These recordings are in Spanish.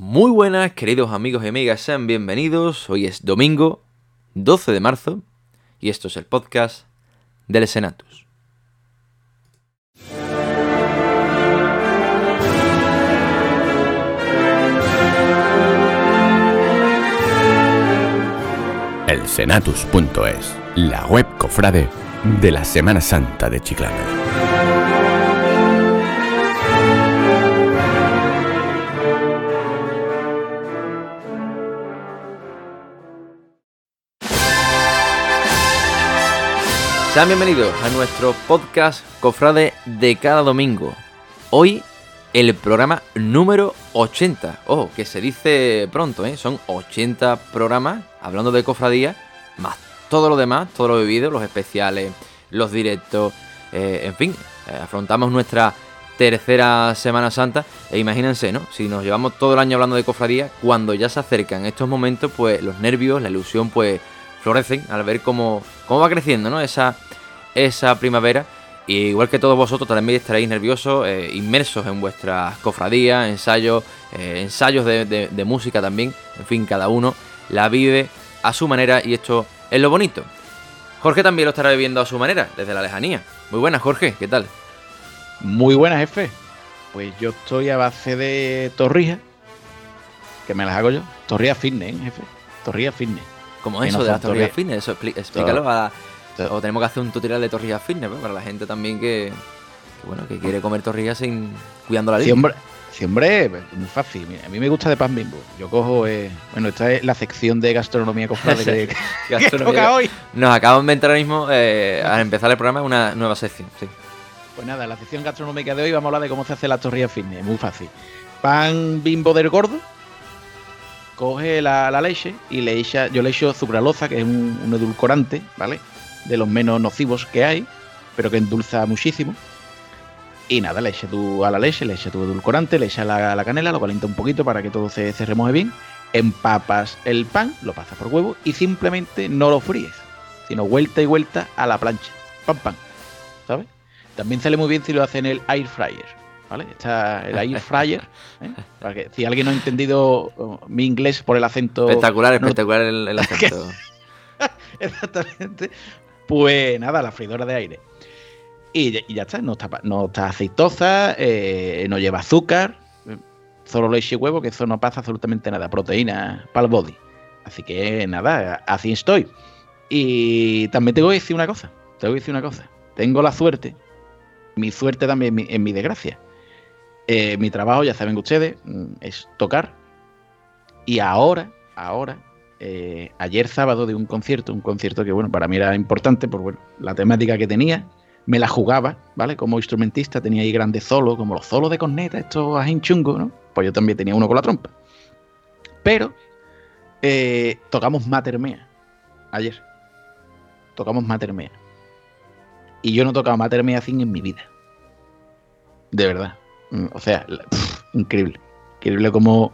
Muy buenas, queridos amigos y amigas, sean bienvenidos. Hoy es domingo 12 de marzo y esto es el podcast del Senatus. El Senatus.es, la web cofrade de la Semana Santa de Chiclana. Sean bienvenidos a nuestro podcast Cofrade de cada domingo. Hoy el programa número 80. Ojo, que se dice pronto, ¿eh? Son 80 programas hablando de cofradía, más todo lo demás, todo lo vivido, los especiales, los directos, eh, en fin, eh, afrontamos nuestra tercera Semana Santa e imagínense, ¿no? Si nos llevamos todo el año hablando de cofradía, cuando ya se acercan estos momentos, pues los nervios, la ilusión, pues florecen al ver cómo, cómo va creciendo, ¿no? Esa, esa primavera. Y igual que todos vosotros también estaréis nerviosos, eh, inmersos en vuestras cofradías, ensayos, eh, ensayos de, de- de música también. En fin, cada uno la vive a su manera y esto es lo bonito. Jorge también lo estará viviendo a su manera, desde la lejanía. Muy buenas, Jorge, ¿qué tal? Muy buenas, jefe. Pues yo estoy a base de torrijas, que me las hago yo. Torrijas fitness, ¿eh, jefe. Torrijas fitness. ¿Cómo eso no de las son torrillas torri- fitness? Eso, explícalo a... O tenemos que hacer un tutorial de torrillas fitness, ¿no? Para la gente también que, que, bueno, que quiere comer torrillas sin cuidando la línea. pues, muy fácil. Mira, a mí me gusta de pan bimbo. Yo cojo, eh, bueno, esta es la sección de gastronomía cofrade que, que Gastronomía. toca hoy. Nos acaban de entrar ahora mismo, eh, al empezar el programa, una nueva sección. Sí. Pues nada, la sección gastronómica de hoy vamos a hablar de cómo se hace la torrilla fitness. Muy fácil. Pan bimbo del gordo. Coge la, la leche y le echa, yo le echo sucraloza, que es un, un edulcorante, ¿vale? De los menos nocivos que hay, pero que endulza muchísimo. Y nada, le echa tú a la leche, le echa tu edulcorante, le echa la, la canela, lo calienta un poquito para que todo se, se remoje bien. Empapas el pan, lo pasas por huevo y simplemente no lo fríes, sino vuelta y vuelta a la plancha. Pam, pam. ¿Sabes? También sale muy bien si lo hacen en el air fryer. ¿Vale? Está el air fryer. ¿eh? Para que, si alguien no ha entendido oh, mi inglés por el acento. Espectacular, espectacular el, el acento. Exactamente. Pues nada, la freidora de aire. Y, ya- está, no está, no está aceitosa, eh, no lleva azúcar, eh, solo leche y huevo, que eso no pasa absolutamente nada, proteína para el body. Así que nada, así estoy. Y también tengo que decir una cosa, tengo que decir una cosa. Tengo la suerte, mi suerte también en mi desgracia. Eh, mi trabajo, ya saben ustedes, mm, es tocar. Y ahora, ahora, eh, ayer sábado de un concierto, un concierto que bueno, para mí era importante por bueno, la temática que tenía, me la jugaba, ¿vale? Como instrumentista tenía ahí grandes solos, como los solos de corneta, estos ajín chungos, ¿no? Pues yo también tenía uno con la trompa. Pero eh, tocamos Matermea ayer. Tocamos Matermea. Y yo no tocaba Matermea sin en mi vida. De verdad. Mm, O sea, increíble. Increíble como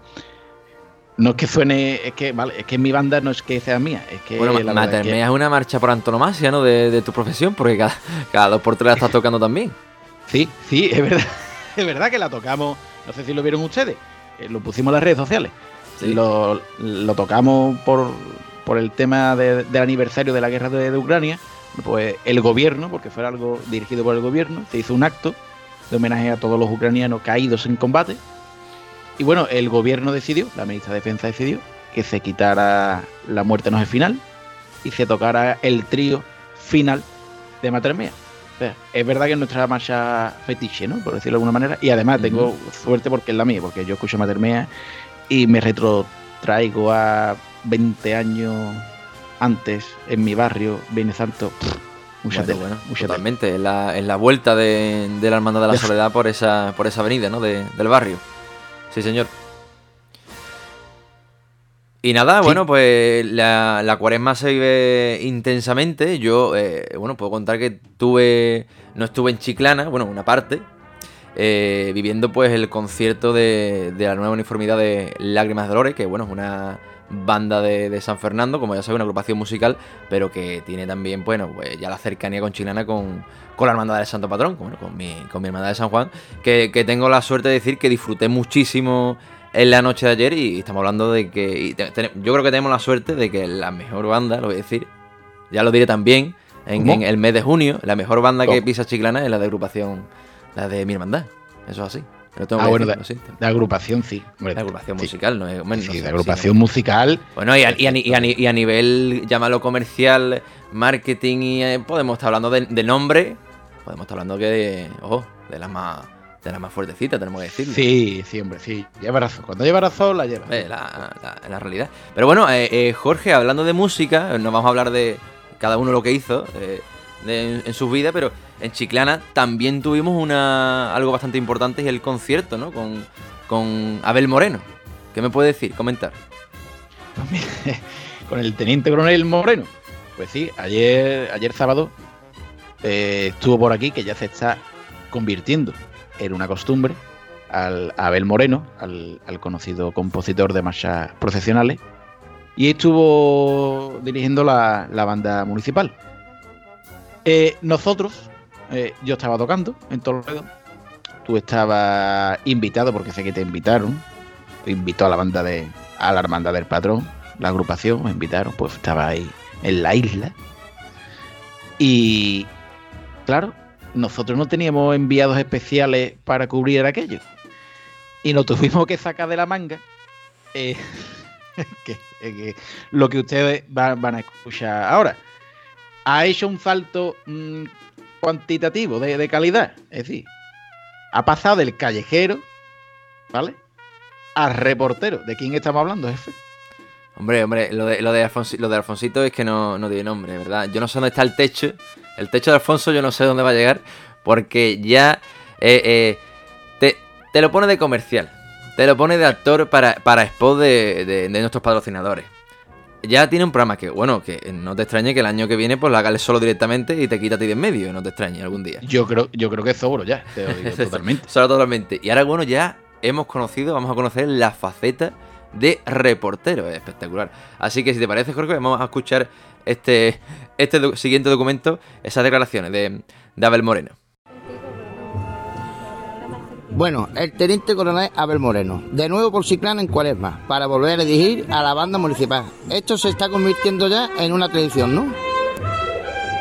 no es que suene, es que, vale, es que mi banda no es que sea mía, es que Bueno, la es que- es una marcha por antonomasia, ¿no? De, de tu profesión, porque cada, cada dos por tres la estás tocando también. Sí, sí, es verdad. Es verdad que la tocamos, no sé si lo vieron ustedes, eh, lo pusimos en las redes sociales. Sí. Lo, lo tocamos por, por el tema de- del aniversario de la guerra de, de Ucrania. Pues el gobierno, porque fue algo dirigido por el gobierno, se hizo un acto de homenaje a todos los ucranianos caídos en combate. Y bueno, el gobierno decidió, la ministra de Defensa decidió, que se quitara La muerte no es el final y se tocara el trío final de Matermea. O sea, es verdad que es nuestra marcha fetiche, ¿no? Por decirlo de alguna manera. Y además tengo suerte porque es la mía, porque yo escucho Matermea y me retrotraigo a 20 años antes en mi barrio, Viernes Santo. Mucha Bueno, tela, bueno, mucha totalmente. Es la, es la vuelta de, de la Hermandad de la. Soledad por esa, por esa avenida, ¿no? De- del barrio. Sí, señor. Y nada, Sí. bueno, pues la, la cuaresma se vive intensamente. Yo, eh, bueno, puedo contar que tuve, no estuve en Chiclana, bueno, una parte, eh, viviendo pues el concierto de, de la nueva uniformidad de Lágrimas de Dolores, que bueno, es una banda de, de San Fernando, como ya sabéis, una agrupación musical, pero que tiene también, bueno, pues ya la cercanía con Chiclana con, con la hermandad del Santo Patrón, con, con, mi, con mi hermandad de San Juan, que, que tengo la suerte de decir que disfruté muchísimo en la noche de ayer y estamos hablando de que. yo creo que tenemos la suerte de que la mejor banda, lo voy a decir, ya lo diré también, en, el mes de junio, la mejor banda que pisa Chiclana es la de agrupación, la de mi hermandad. Eso es así. Ah, bueno, de, agrupación sí. de agrupación musical, no es. sí, de agrupación musical. Bueno, y a, y, a, nivel, llámalo comercial, marketing, y eh, podemos estar hablando de, nombre. Podemos estar hablando que, ojo, de las más de la más fuertecita, tenemos que decirlo. Sí, sí, hombre, sí. Lleva razón. Cuando lleva razón, la lleva. Eh, la, la, realidad. Pero bueno, eh, eh, Jorge, hablando de música, nos vamos a hablar de cada uno lo que hizo en, sus vidas, pero en Chiclana también tuvimos una algo bastante importante y el concierto, ¿no? Con, con Abel Moreno. ¿Qué me puede decir? Comentar. con el teniente coronel Moreno. Pues sí, ayer, ayer sábado estuvo por aquí, que ya se está convirtiendo era una costumbre al Abel Moreno, al, conocido compositor de marchas procesionales, y estuvo dirigiendo la, banda municipal. Eh, nosotros, eh, yo estaba tocando en Toledo, tú estabas invitado, porque sé que te invitaron, te invitó a la banda de, a la hermandad del patrón, la agrupación, me invitaron, pues estaba ahí en la isla. Y claro, nosotros no teníamos enviados especiales para cubrir aquello. Y nos tuvimos que sacar de la manga eh, lo que ustedes van, a escuchar ahora. Ha hecho un salto mm, cuantitativo de, calidad. Es decir, ha pasado del callejero, ¿vale? Al reportero. ¿De quién estamos hablando, jefe? Hombre, hombre, lo de, lo de, lo de Alfonsito es que no, no tiene nombre, ¿verdad? Yo no sé dónde está el techo el techo de Alfonso yo no sé dónde va a llegar porque ya eh, eh, te, lo pone de comercial. Te lo pone de actor para, para spot de, nuestros patrocinadores. Ya tiene un programa que, bueno, que no te extrañe que el año que viene pues lo hagas solo directamente y te quita a ti de en medio, no te extrañe algún día. Yo creo, yo creo que es seguro ya, te lo digo totalmente. solo totalmente. Y ahora, bueno, ya hemos conocido, vamos a conocer la faceta de reportero. espectacular. Así que si te parece, Jorge, vamos a escuchar este, este siguiente documento, esas declaraciones de, Abel Moreno. Bueno, el teniente coronel Abel Moreno, de nuevo por Ciclana en Cuaresma, para volver a dirigir a la banda municipal. Esto se está convirtiendo ya en una tradición, ¿no?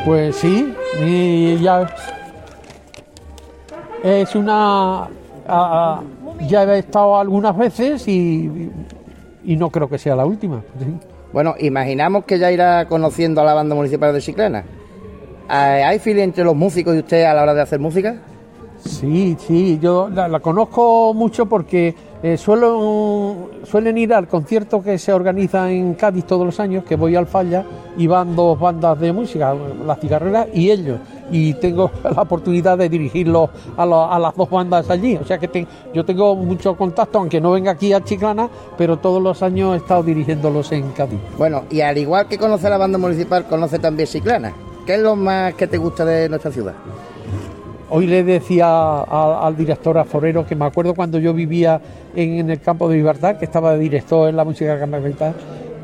Pues sí, y ya es una... ya he estado algunas veces y, y no creo que sea la última. Bueno, imaginamos que ya irá conociendo a la banda municipal de Chiclana. ¿Hay fila entre los músicos y usted a la hora de hacer música? Sí, sí, yo la, conozco mucho porque eh, suelen ir al concierto que se organiza en Cádiz todos los años, que voy al Falla, y van dos bandas de música, las cigarreras y ellos y tengo la oportunidad de dirigirlo a, las dos bandas allí. O sea que yo tengo mucho contacto, aunque no venga aquí a Chiclana, pero todos los años he estado dirigiéndolos en Cádiz. Bueno, y al igual que conoce la banda municipal, conoce también Chiclana. ¿Qué es lo más que te gusta de nuestra ciudad? Hoy le decía al, director Aforero que me acuerdo cuando yo vivía en, el campo de Libertad, que estaba de director en la música campamental,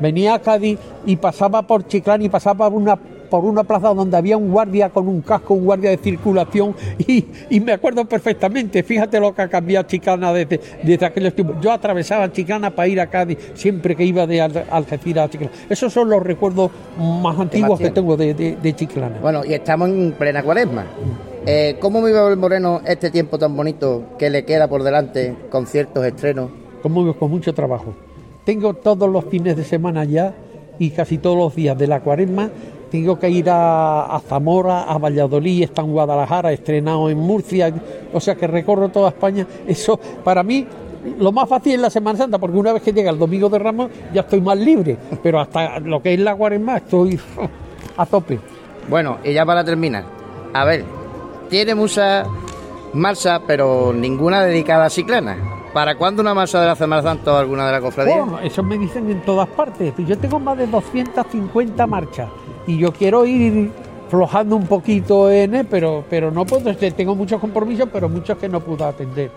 venía a Cádiz y pasaba por Chiclana y pasaba por una por una plaza donde había un guardia con un casco, un guardia de circulación, y, me acuerdo perfectamente, fíjate lo que ha cambiado Chicana desde, desde aquellos tiempos. Yo atravesaba Chicana para ir a Cádiz siempre que iba de Algeciras a Chiclana. Esos son los recuerdos más antiguos que tengo de, de, Chiclana. Bueno, y estamos en plena cuaresma. Eh, ¿Cómo vive el Moreno este tiempo tan bonito que le queda por delante, conciertos, estrenos? Como con mucho trabajo. Tengo todos los fines de semana ya y casi todos los días de la cuaresma tengo que ir a, Zamora, a Valladolid, está en Guadalajara, estrenado en Murcia, o sea que recorro toda España. Eso para mí lo más fácil es la Semana Santa, porque una vez que llega el Domingo de Ramos ya estoy más libre, pero hasta lo que es la Cuaresma estoy a tope. Bueno, y ya para terminar, a ver, tiene mucha marcha, pero ninguna dedicada a Ciclana. ¿Para cuándo una marcha de la Semana Santa o alguna de la cofradía? Bueno, eso me dicen en todas partes. Yo tengo más de 250 marchas y yo quiero ir flojando un poquito en pero, pero no puedo, tengo muchos compromisos, pero muchos que no puedo atender.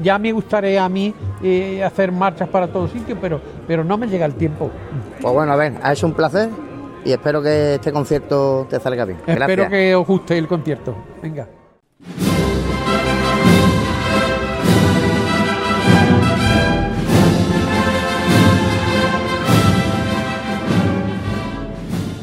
ya me gustaría a mí eh, hacer marchas para todos sitios, pero, pero no me llega el tiempo. Pues bueno, a ver, es un placer y espero que este concierto te salga bien. Gracias. Espero que os guste el concierto. Venga.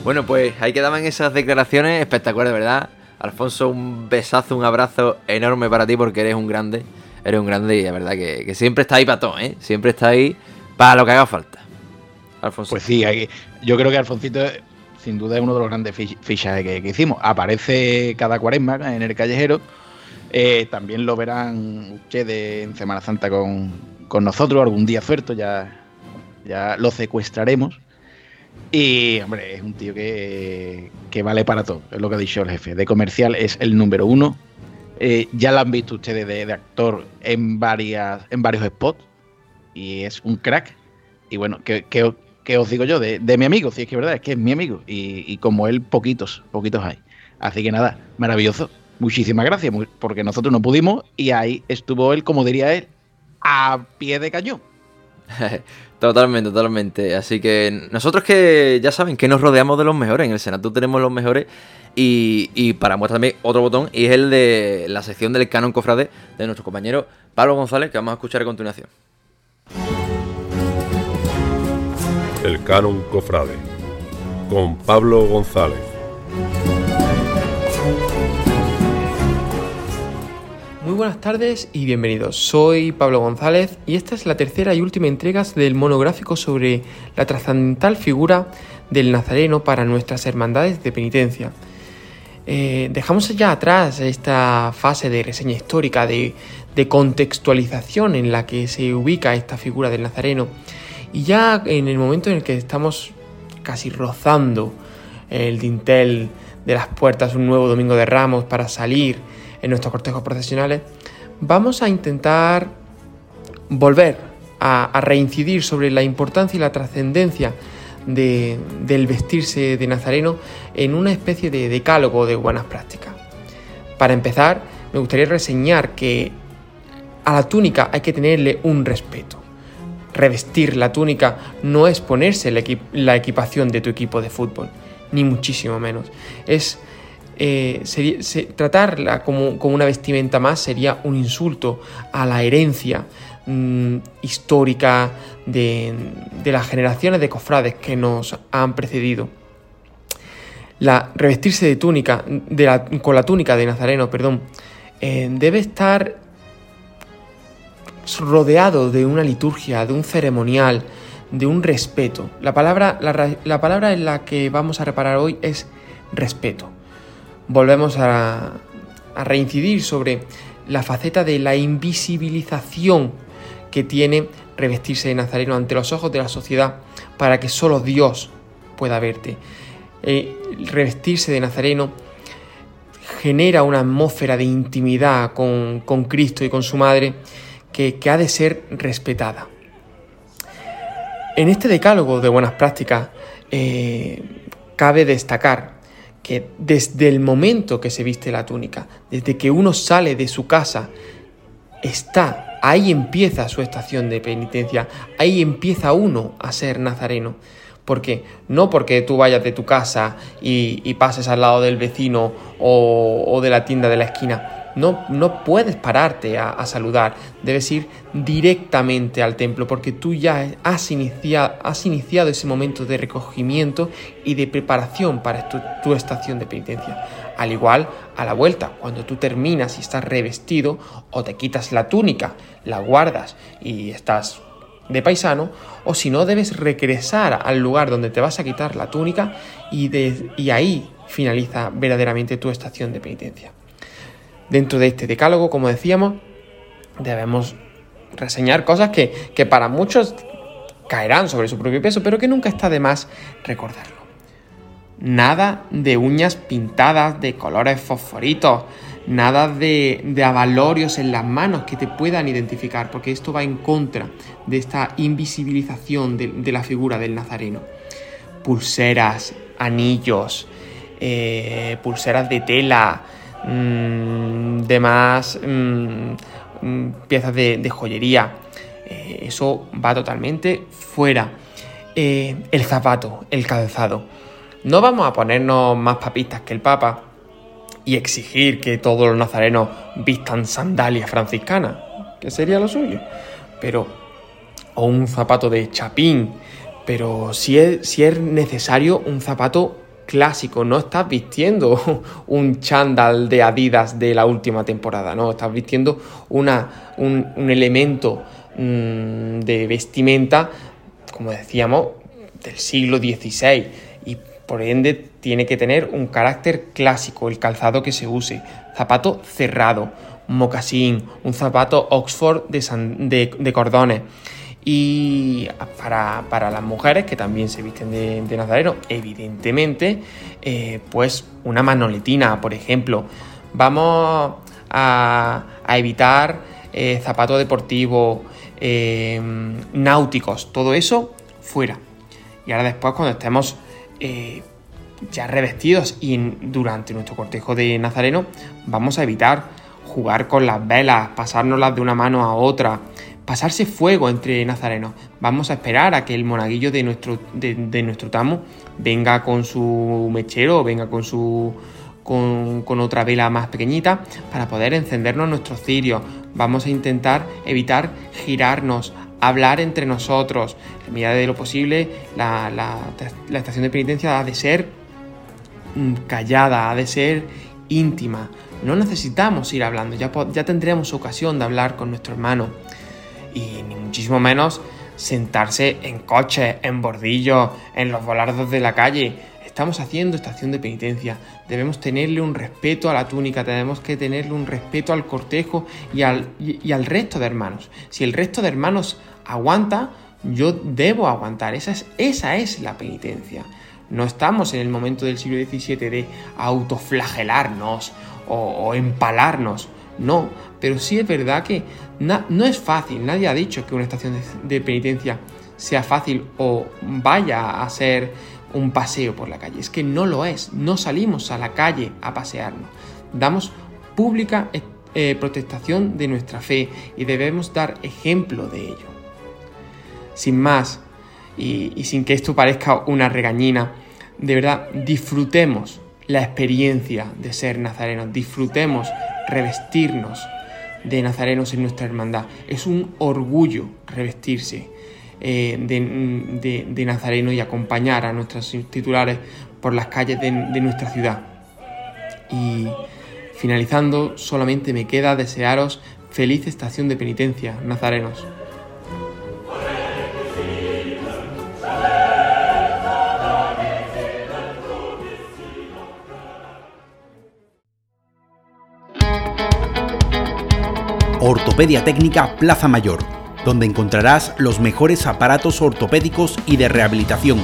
Bueno, pues ahí quedaban esas declaraciones espectaculares, ¿verdad? Alfonso, un besazo, un abrazo enorme para ti porque eres un grande. Eres un grande y la verdad que, que siempre está ahí para todo, ¿eh? Siempre está ahí para lo que haga falta. Alfonso. Pues sí, yo creo que Alfoncito sin duda es uno de los grandes fichajes que, hicimos. Aparece cada cuaresma en el callejero. Eh, también lo verán ustedes en Semana Santa con, nosotros, algún día suelto, ya, ya lo secuestraremos. Y, hombre, es un tío que, vale para todo, es lo que ha dicho el jefe. De comercial es el número uno. Eh, ya lo han visto ustedes de, actor en, varias, en varios spots. Y es un crack. Y bueno, que, que, ¿qué os digo yo? De, mi amigo, si es que es verdad, es que es mi amigo. Y, como él, poquitos, poquitos hay. Así que nada, maravilloso. Muchísimas gracias, porque nosotros no pudimos y ahí estuvo él, como diría él, a pie de cañón. totalmente, totalmente. Así que nosotros que ya saben que nos rodeamos de los mejores, en el Senado tenemos los mejores y, y para muestra también otro botón y es el de la sección del canon cofrade de nuestro compañero Pablo González que vamos a escuchar a continuación. El Canon Cofrade, con Pablo González. Muy buenas tardes y bienvenidos. Soy Pablo González y esta es la tercera y última entrega del monográfico sobre la trascendental figura del Nazareno para nuestras hermandades de penitencia. Eh, dejamos ya atrás esta fase de reseña histórica, de, de contextualización en la que se ubica esta figura del Nazareno y ya en el momento en el que estamos casi rozando el dintel de las puertas un nuevo domingo de ramos para salir en nuestros cortejos procesionales, vamos a intentar volver a, reincidir sobre la importancia y la trascendencia del vestirse de nazareno en una especie de decálogo de buenas prácticas. Para empezar, me gustaría reseñar que a la túnica hay que tenerle un respeto revestir la túnica no es ponerse la, equipación de tu equipo de fútbol, ni muchísimo menos. Es eh, tratarla como, una vestimenta más sería un insulto a la herencia mm, histórica de, las generaciones de cofrades que nos han precedido. La revestirse de túnica, con la túnica de Nazareno, perdón, eh, debe estar rodeado de una liturgia, de un ceremonial, de un respeto. La palabra, la, palabra en la que vamos a reparar hoy es respeto. Volvemos a, a reincidir sobre la faceta de la invisibilización que tiene revestirse de nazareno ante los ojos de la sociedad para que solo Dios pueda verte. Eh, revestirse de nazareno genera una atmósfera de intimidad con, con Cristo y con su madre que, ha de ser respetada. En este decálogo de buenas prácticas eh, cabe destacar que desde el momento que se viste la túnica, desde que uno sale de su casa, está, ahí empieza su estación de penitencia, ahí empieza uno a ser nazareno. porque No porque tú vayas de tu casa y, pases al lado del vecino o de la tienda de la esquina, no, puedes pararte a, saludar, debes ir directamente al templo porque tú ya has iniciado, ese momento de recogimiento y de preparación para tu, estación de penitencia. Al igual, a la vuelta, cuando tú terminas y estás revestido o te quitas la túnica, la guardas y estás de paisano, o si no, debes regresar al lugar donde te vas a quitar la túnica y ahí finaliza verdaderamente tu estación de penitencia. Dentro de este decálogo, como decíamos, debemos reseñar cosas que, para muchos caerán sobre su propio peso, pero que nunca está de más recordarlo. Nada de uñas pintadas de colores fosforitos, nada de, de, avalorios en las manos que te puedan identificar, porque esto va en contra de esta invisibilización de, la figura del nazareno. Pulseras, anillos, eh, pulseras de tela, mmm, demás mm, mm, piezas de, joyería. Eh, eso va totalmente fuera. Eh, el zapato, el calzado. No vamos a ponernos más papistas que el Papa y exigir que todos los nazarenos vistan sandalias franciscanas, que sería lo suyo. Pero, o un zapato de chapín, pero si es, si es necesario un zapato clásico, no estás vistiendo un chándal de Adidas de la última temporada, no, estás vistiendo una, un, elemento mm, de vestimenta, como decíamos, del siglo XVI y por ende tiene que tener un carácter clásico, el calzado que se use, zapato cerrado, mocasín, un zapato Oxford de, de cordones. Y para, las mujeres que también se visten de, nazareno, evidentemente, eh, pues una manoletina, por ejemplo. Vamos a, evitar eh, zapatos deportivos, eh, náuticos, todo eso fuera. Y ahora después cuando estemos ya revestidos y durante nuestro cortejo de nazareno, vamos a evitar jugar con las velas, pasárnoslas de una mano a otra, pasarse fuego entre nazarenos. Vamos a esperar a que el monaguillo de nuestro, de, nuestro tamo venga con su mechero o venga con su con, otra vela más pequeñita para poder encendernos nuestros cirios. Vamos a intentar evitar girarnos, hablar entre nosotros. En medida de lo posible, la, la estación de penitencia ha de ser mm, callada, ha de ser íntima. No necesitamos ir hablando, ya, ya tendremos ocasión de hablar con nuestro hermano y ni muchísimo menos sentarse en coches, en bordillos, en los volardos de la calle. Estamos haciendo estación de penitencia. Debemos tenerle un respeto a la túnica, tenemos que tenerle un respeto al cortejo y al, al resto de hermanos. Si el resto de hermanos aguanta, yo debo aguantar. Esa es, esa es la penitencia. No estamos en el momento del siglo XVII de autoflagelarnos o empalarnos. No, pero sí es verdad que no es fácil, nadie ha dicho que una estación de, penitencia sea fácil o vaya a ser un paseo por la calle. Es que no lo es, no salimos a la calle a pasearnos. Damos pública eh, eh, protestación de nuestra fe y debemos dar ejemplo de ello. Sin más, y, y sin que esto parezca una regañina, de verdad disfrutemos la experiencia de ser nazarenos, disfrutemos revestirnos de nazarenos en nuestra hermandad. Es un orgullo revestirse eh, de, nazareno y acompañar a nuestros titulares por las calles de, de nuestra ciudad. Y finalizando, solamente me queda desearos feliz estación de penitencia, nazarenos. Ortopedia Técnica Plaza Mayor, donde encontrarás los mejores aparatos ortopédicos y de rehabilitación,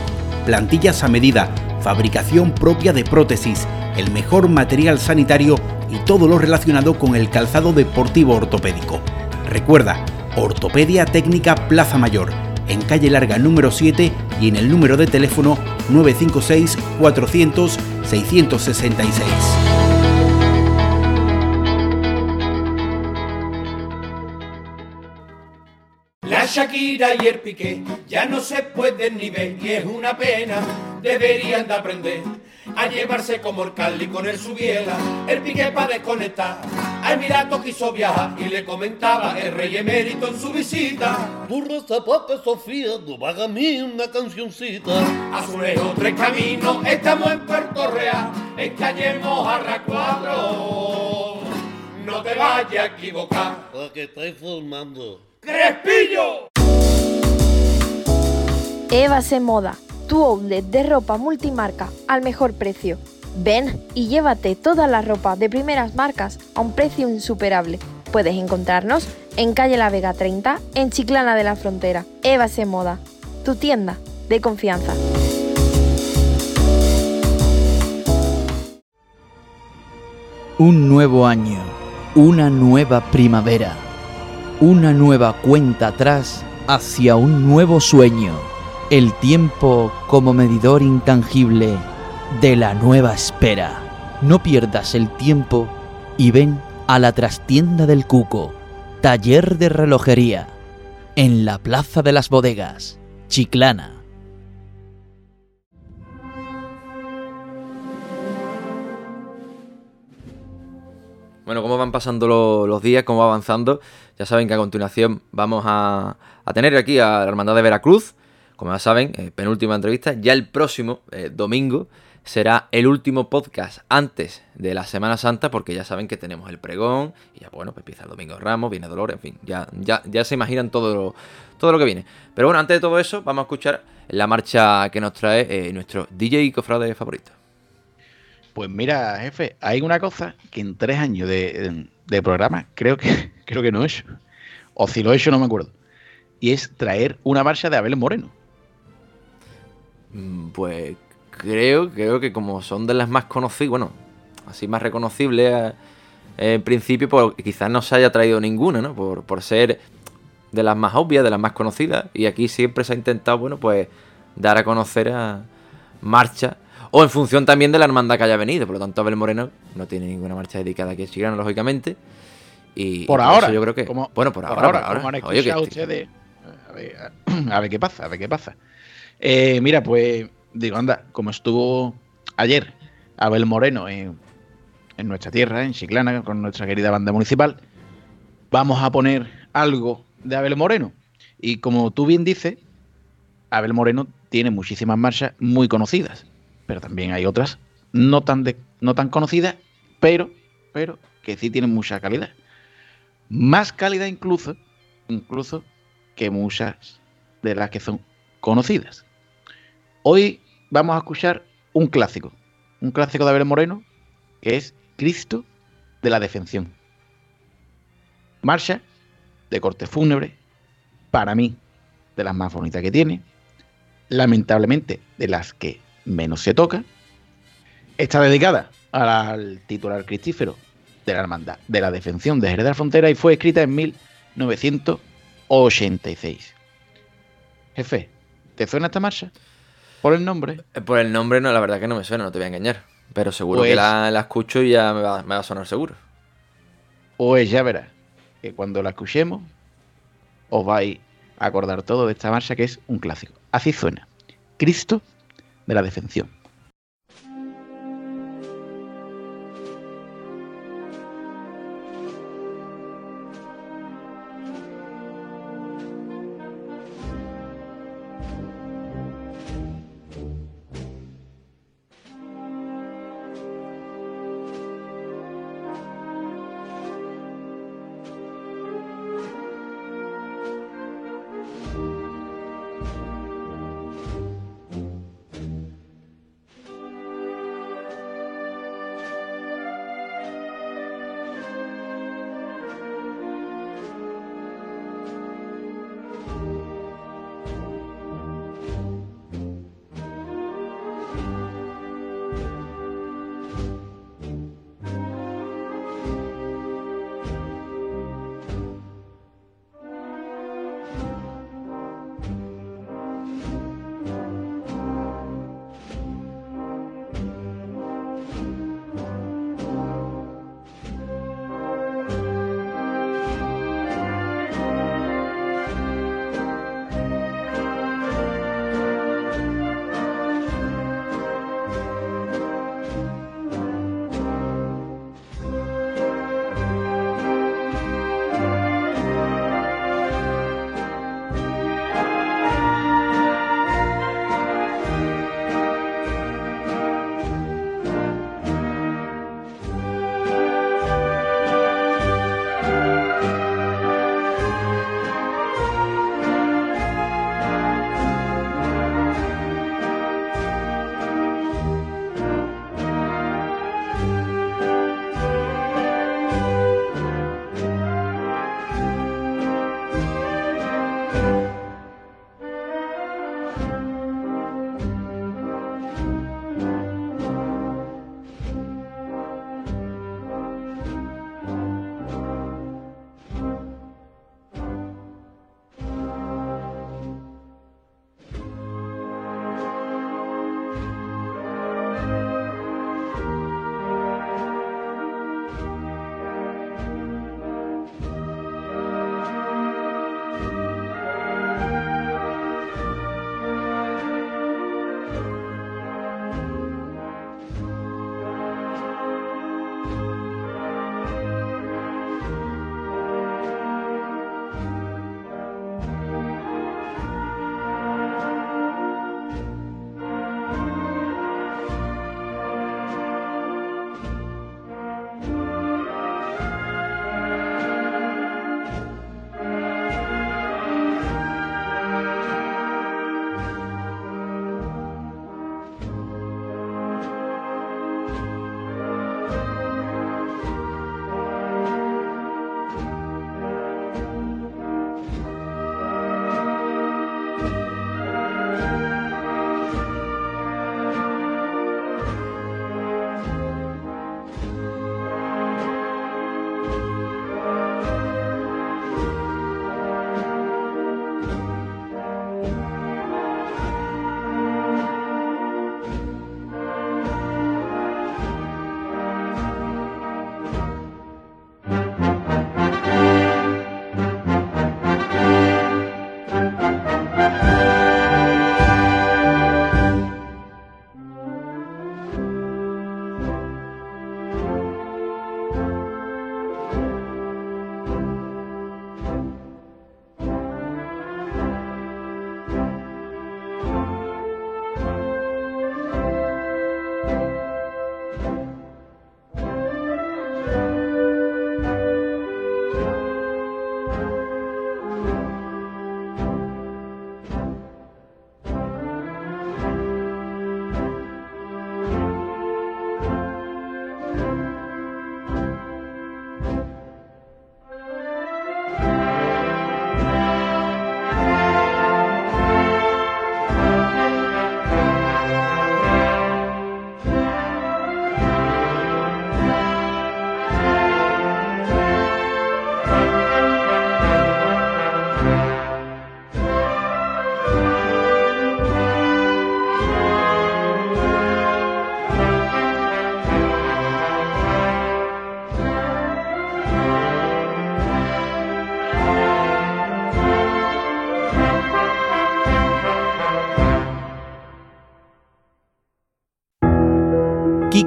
plantillas a medida, fabricación propia de prótesis, el mejor material sanitario y todo lo relacionado con el calzado deportivo ortopédico. Recuerda, Ortopedia Técnica Plaza Mayor, en calle larga número 7 y en el número de teléfono 956 400 666. Shakira y el Piqué ya no se pueden ni ver y es una pena, deberían de aprender a llevarse como el Cali con el Subiela, el Piqué para desconectar. Al Emirato quiso viajar y le comentaba el rey emérito en su visita. Burro zapato Sofía, no a mí una cancioncita. A su lejos tres caminos, estamos en Puerto Real, en calle Mojarra 4. No te vayas a equivocar. ¿Para que estáis formando? ¡Crespillo! Eva se Moda, tu outlet de ropa multimarca al mejor precio. Ven y llévate toda la ropa de primeras marcas a un precio insuperable. Puedes encontrarnos en calle La Vega 30, en Chiclana de la Frontera. Eva se Moda, tu tienda de confianza. Un nuevo año, una nueva primavera una nueva cuenta atrás hacia un nuevo sueño, el tiempo como medidor intangible de la nueva espera. No pierdas el tiempo y ven a la trastienda del Cuco, taller de relojería, en la Plaza de las Bodegas, Chiclana. Bueno, cómo van pasando los días, cómo va avanzando. Ya saben que a continuación vamos a, tener aquí a la Hermandad de Veracruz. Como ya saben, eh, penúltima entrevista. Ya el próximo eh, domingo será el último podcast antes de la Semana Santa, porque ya saben que tenemos el pregón, y ya bueno, pues empieza el Domingo Ramos, viene Dolor, en fin, ya, ya, ya se imaginan todo lo, todo lo que viene. Pero bueno, antes de todo eso, vamos a escuchar la marcha que nos trae eh, nuestro DJ cofrade favorito. Pues mira, jefe, hay una cosa que en tres años de, de programa creo que, creo que no hecho. O si lo he hecho, no me acuerdo. Y es traer una marcha de Abel Moreno. Mm, Pues creo, creo que como son de las más conocidas, bueno, así más reconocibles eh, en principio, pues quizás no se haya traído ninguna, ¿no? Por, por ser de las más obvias, de las más conocidas. Y aquí siempre se ha intentado, bueno, pues dar a conocer a marcha. O en función también de la hermandad que haya venido. Por lo tanto, Abel Moreno no tiene ninguna marcha dedicada aquí a Chiclana, lógicamente. Y, Por y ahora. yo creo que. como- bueno, por, ahora, por ahora. como han Oye, que- escuchado ustedes. A ver, a ver qué pasa, a ver qué pasa. Eh, mira, pues digo, anda, como estuvo ayer Abel Moreno en, en nuestra tierra, en Chiclana, con nuestra querida banda municipal, vamos a poner algo de Abel Moreno. Y como tú bien dices, Abel Moreno tiene muchísimas marchas muy conocidas, pero también hay otras no tan, de- no tan conocidas, pero, pero que sí tienen mucha calidad. Más calidad incluso, incluso que muchas de las que son conocidas. Hoy vamos a escuchar un clásico, un clásico de Abel Moreno, que es Cristo de la Defensión. Marcha de corte fúnebre, para mí, de las más bonitas que tiene, lamentablemente de las que menos se toca. Está dedicada al titular cristífero de la Hermandad de la Defensión de Jerez de la Frontera y fue escrita en 1986. Jefe, ¿te suena esta marcha? Por el nombre. Eh, Por el nombre, no, la verdad que no me suena, no te voy a engañar. Pero seguro Pues- que la, la escucho y ya me va, me va a sonar seguro. Pues ya verás que cuando la escuchemos os vais a acordar todo de esta marcha que es un clásico. Así suena. Cristo de la Defensión.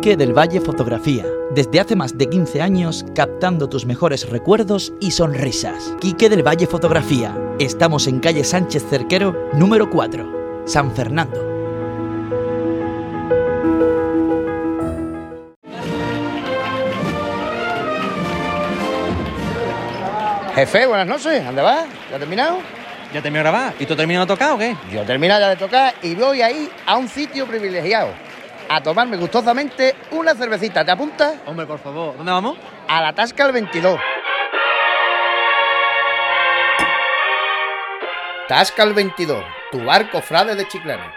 Quique del Valle Fotografía. Desde hace más de 15 años captando tus mejores recuerdos y sonrisas. Quique del Valle Fotografía. Estamos en calle Sánchez Cerquero, número 4, San Fernando. Jefe, buenas noches. ¿Dónde vas? ¿Ya has terminado? ¿Ya terminó de grabar? ¿Y tú terminas de tocar o qué? Yo he terminado ya de tocar y voy ahí a un sitio privilegiado a tomarme gustosamente una cervecita. ¿Te apuntas? Hombre, por favor. ¿Dónde vamos? A la Tasca el 22. Tasca el 22, tu barco frade de Chiclana.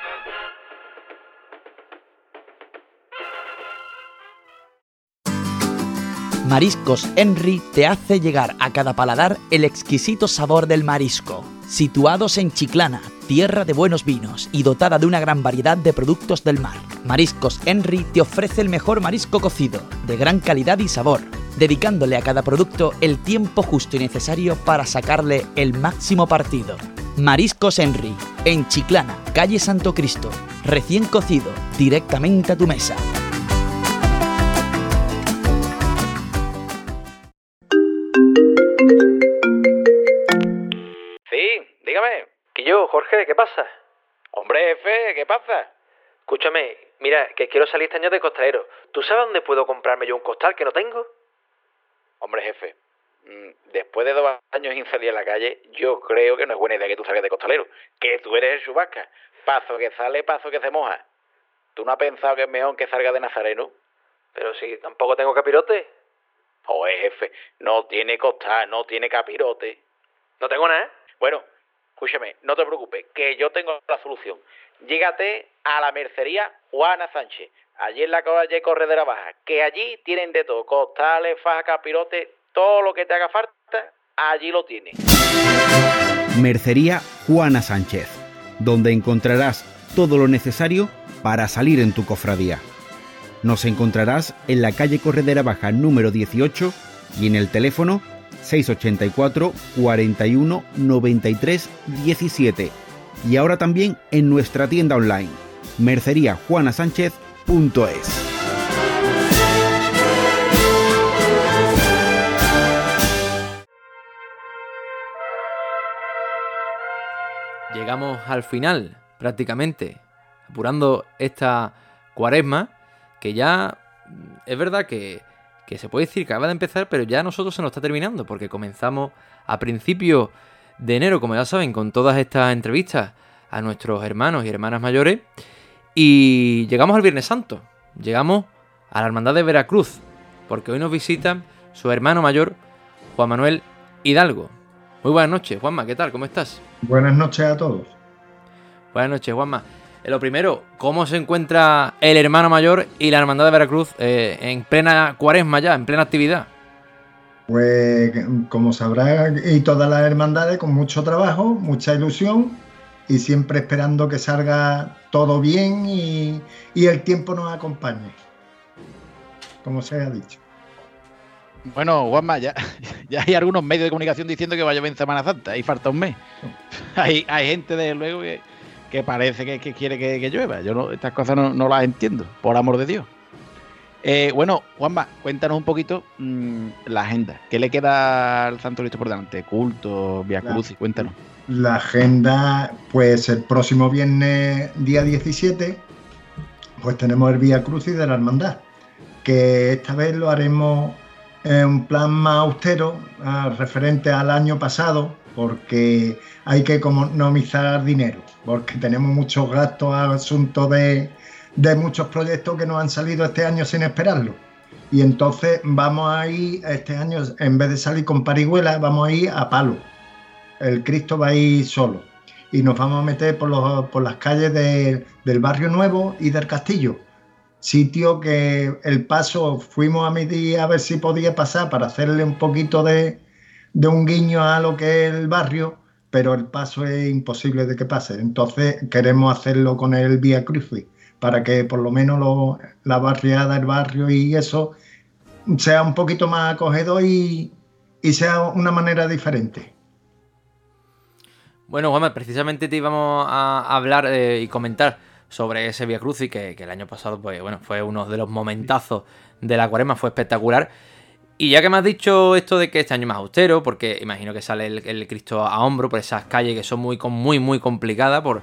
Mariscos Henry te hace llegar a cada paladar el exquisito sabor del marisco. Situados en Chiclana, tierra de buenos vinos y dotada de una gran variedad de productos del mar, Mariscos Henry te ofrece el mejor marisco cocido, de gran calidad y sabor, dedicándole a cada producto el tiempo justo y necesario para sacarle el máximo partido. Mariscos Henry, en Chiclana, calle Santo Cristo, recién cocido, directamente a tu mesa. ¿Qué pasa? Hombre, jefe, ¿qué pasa? Escúchame, mira, que quiero salir este año de costalero. ¿Tú sabes dónde puedo comprarme yo un costal que no tengo? Hombre, jefe, mm, después de dos años sin salir a la calle, yo creo que no es buena idea que tú salgas de costalero. Que tú eres el chubasca. Paso que sale, paso que se moja. ¿Tú no has pensado que es mejor que salga de nazareno? Pero si tampoco tengo capirote. Joder, jefe, no tiene costal, no tiene capirote. No tengo nada, ¿eh? Bueno, escúchame, no te preocupes, que yo tengo la solución. Llégate a la mercería Juana Sánchez, allí en la calle Corredera Baja, que allí tienen de todo, costales, faja, capirote, todo lo que te haga falta, allí lo tienes. Mercería Juana Sánchez, donde encontrarás todo lo necesario para salir en tu cofradía. Nos encontrarás en la calle Corredera Baja número 18 y en el teléfono 684 41 93 17 y ahora también en nuestra tienda online merceriajuanasánchez.es. Llegamos al final, prácticamente, apurando esta cuaresma, que ya es verdad que, que se puede decir que acaba de empezar, pero ya a nosotros se nos está terminando, porque comenzamos a principios de enero, como ya saben, con todas estas entrevistas a nuestros hermanos y hermanas mayores, y llegamos al Viernes Santo, llegamos a la Hermandad de Veracruz, porque hoy nos visita su hermano mayor, Juan Manuel Hidalgo. Muy buenas noches, Juanma, ¿qué tal? ¿Cómo estás? Buenas noches a todos. Buenas noches, Juanma. Eh, lo primero, ¿cómo se encuentra el hermano mayor y la Hermandad de Veracruz eh, en plena cuaresma ya, en plena actividad? Pues como sabrá, y todas las hermandades con mucho trabajo, mucha ilusión y siempre esperando que salga todo bien y, y el tiempo nos acompañe, como se ha dicho. Bueno, Juanma, ya, ya hay algunos medios de comunicación diciendo que va a llover en Semana Santa, ahí falta un mes. Hay, hay gente, desde luego, que, que parece que, que quiere que, que llueva. Yo no, estas cosas no, no las entiendo, por amor de Dios. Eh, bueno, Juanma, cuéntanos un poquito mm, la agenda. ¿Qué le queda al Santo Cristo por delante? Culto, Via Crucis, cuéntanos. La agenda, pues el próximo viernes, día 17, pues tenemos el Vía Crucis de la Hermandad, que esta vez lo haremos en un plan más austero, ah, referente al año pasado, porque hay que economizar dinero, porque tenemos muchos gastos a asunto de, de muchos proyectos que nos han salido este año sin esperarlo. Y entonces vamos a ir, este año, en vez de salir con parihuela, vamos a ir a palo el Cristo va a ir solo. Y nos vamos a meter por, los- por las calles de- del barrio nuevo y del castillo. Sitio que el paso fuimos a medir a ver si podía pasar para hacerle un poquito de, de un guiño a lo que es el barrio, pero el paso es imposible de que pase. Entonces queremos hacerlo con el Vía Crucis para que por lo menos la barriada, el barrio y eso sea un poquito más acogedor y, y sea una manera diferente. Bueno, Juanma, precisamente te íbamos a hablar eh, y comentar sobre ese Via Crucis que, que el año pasado, pues bueno, fue uno de los momentazos de la cuaresma, fue espectacular. Y ya que me has dicho esto de que este año es más austero, porque imagino que sale el, el Cristo a hombro por esas calles que son muy, muy, muy complicadas, por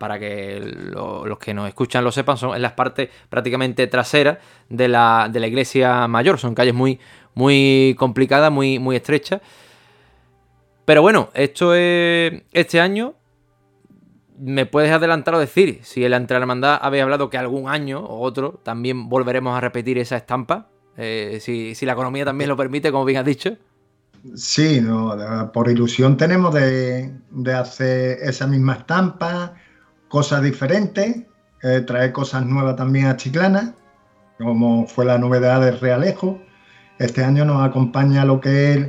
para que lo- los que nos escuchan lo sepan, son en las partes prácticamente traseras de la, de la iglesia mayor. Son calles muy, muy complicadas, muy, muy estrechas. Pero bueno, esto es este año. ¿Me puedes adelantar o decir si en la entre hermandad habéis hablado que algún año o otro también volveremos a repetir esa estampa? Eh, si, si la economía también lo permite, como bien has dicho. Sí, no, de- por ilusión tenemos de, de hacer esa misma estampa, cosas diferentes, eh, traer cosas nuevas también a Chiclana, como fue la novedad del Realejo. Este año nos acompaña lo que es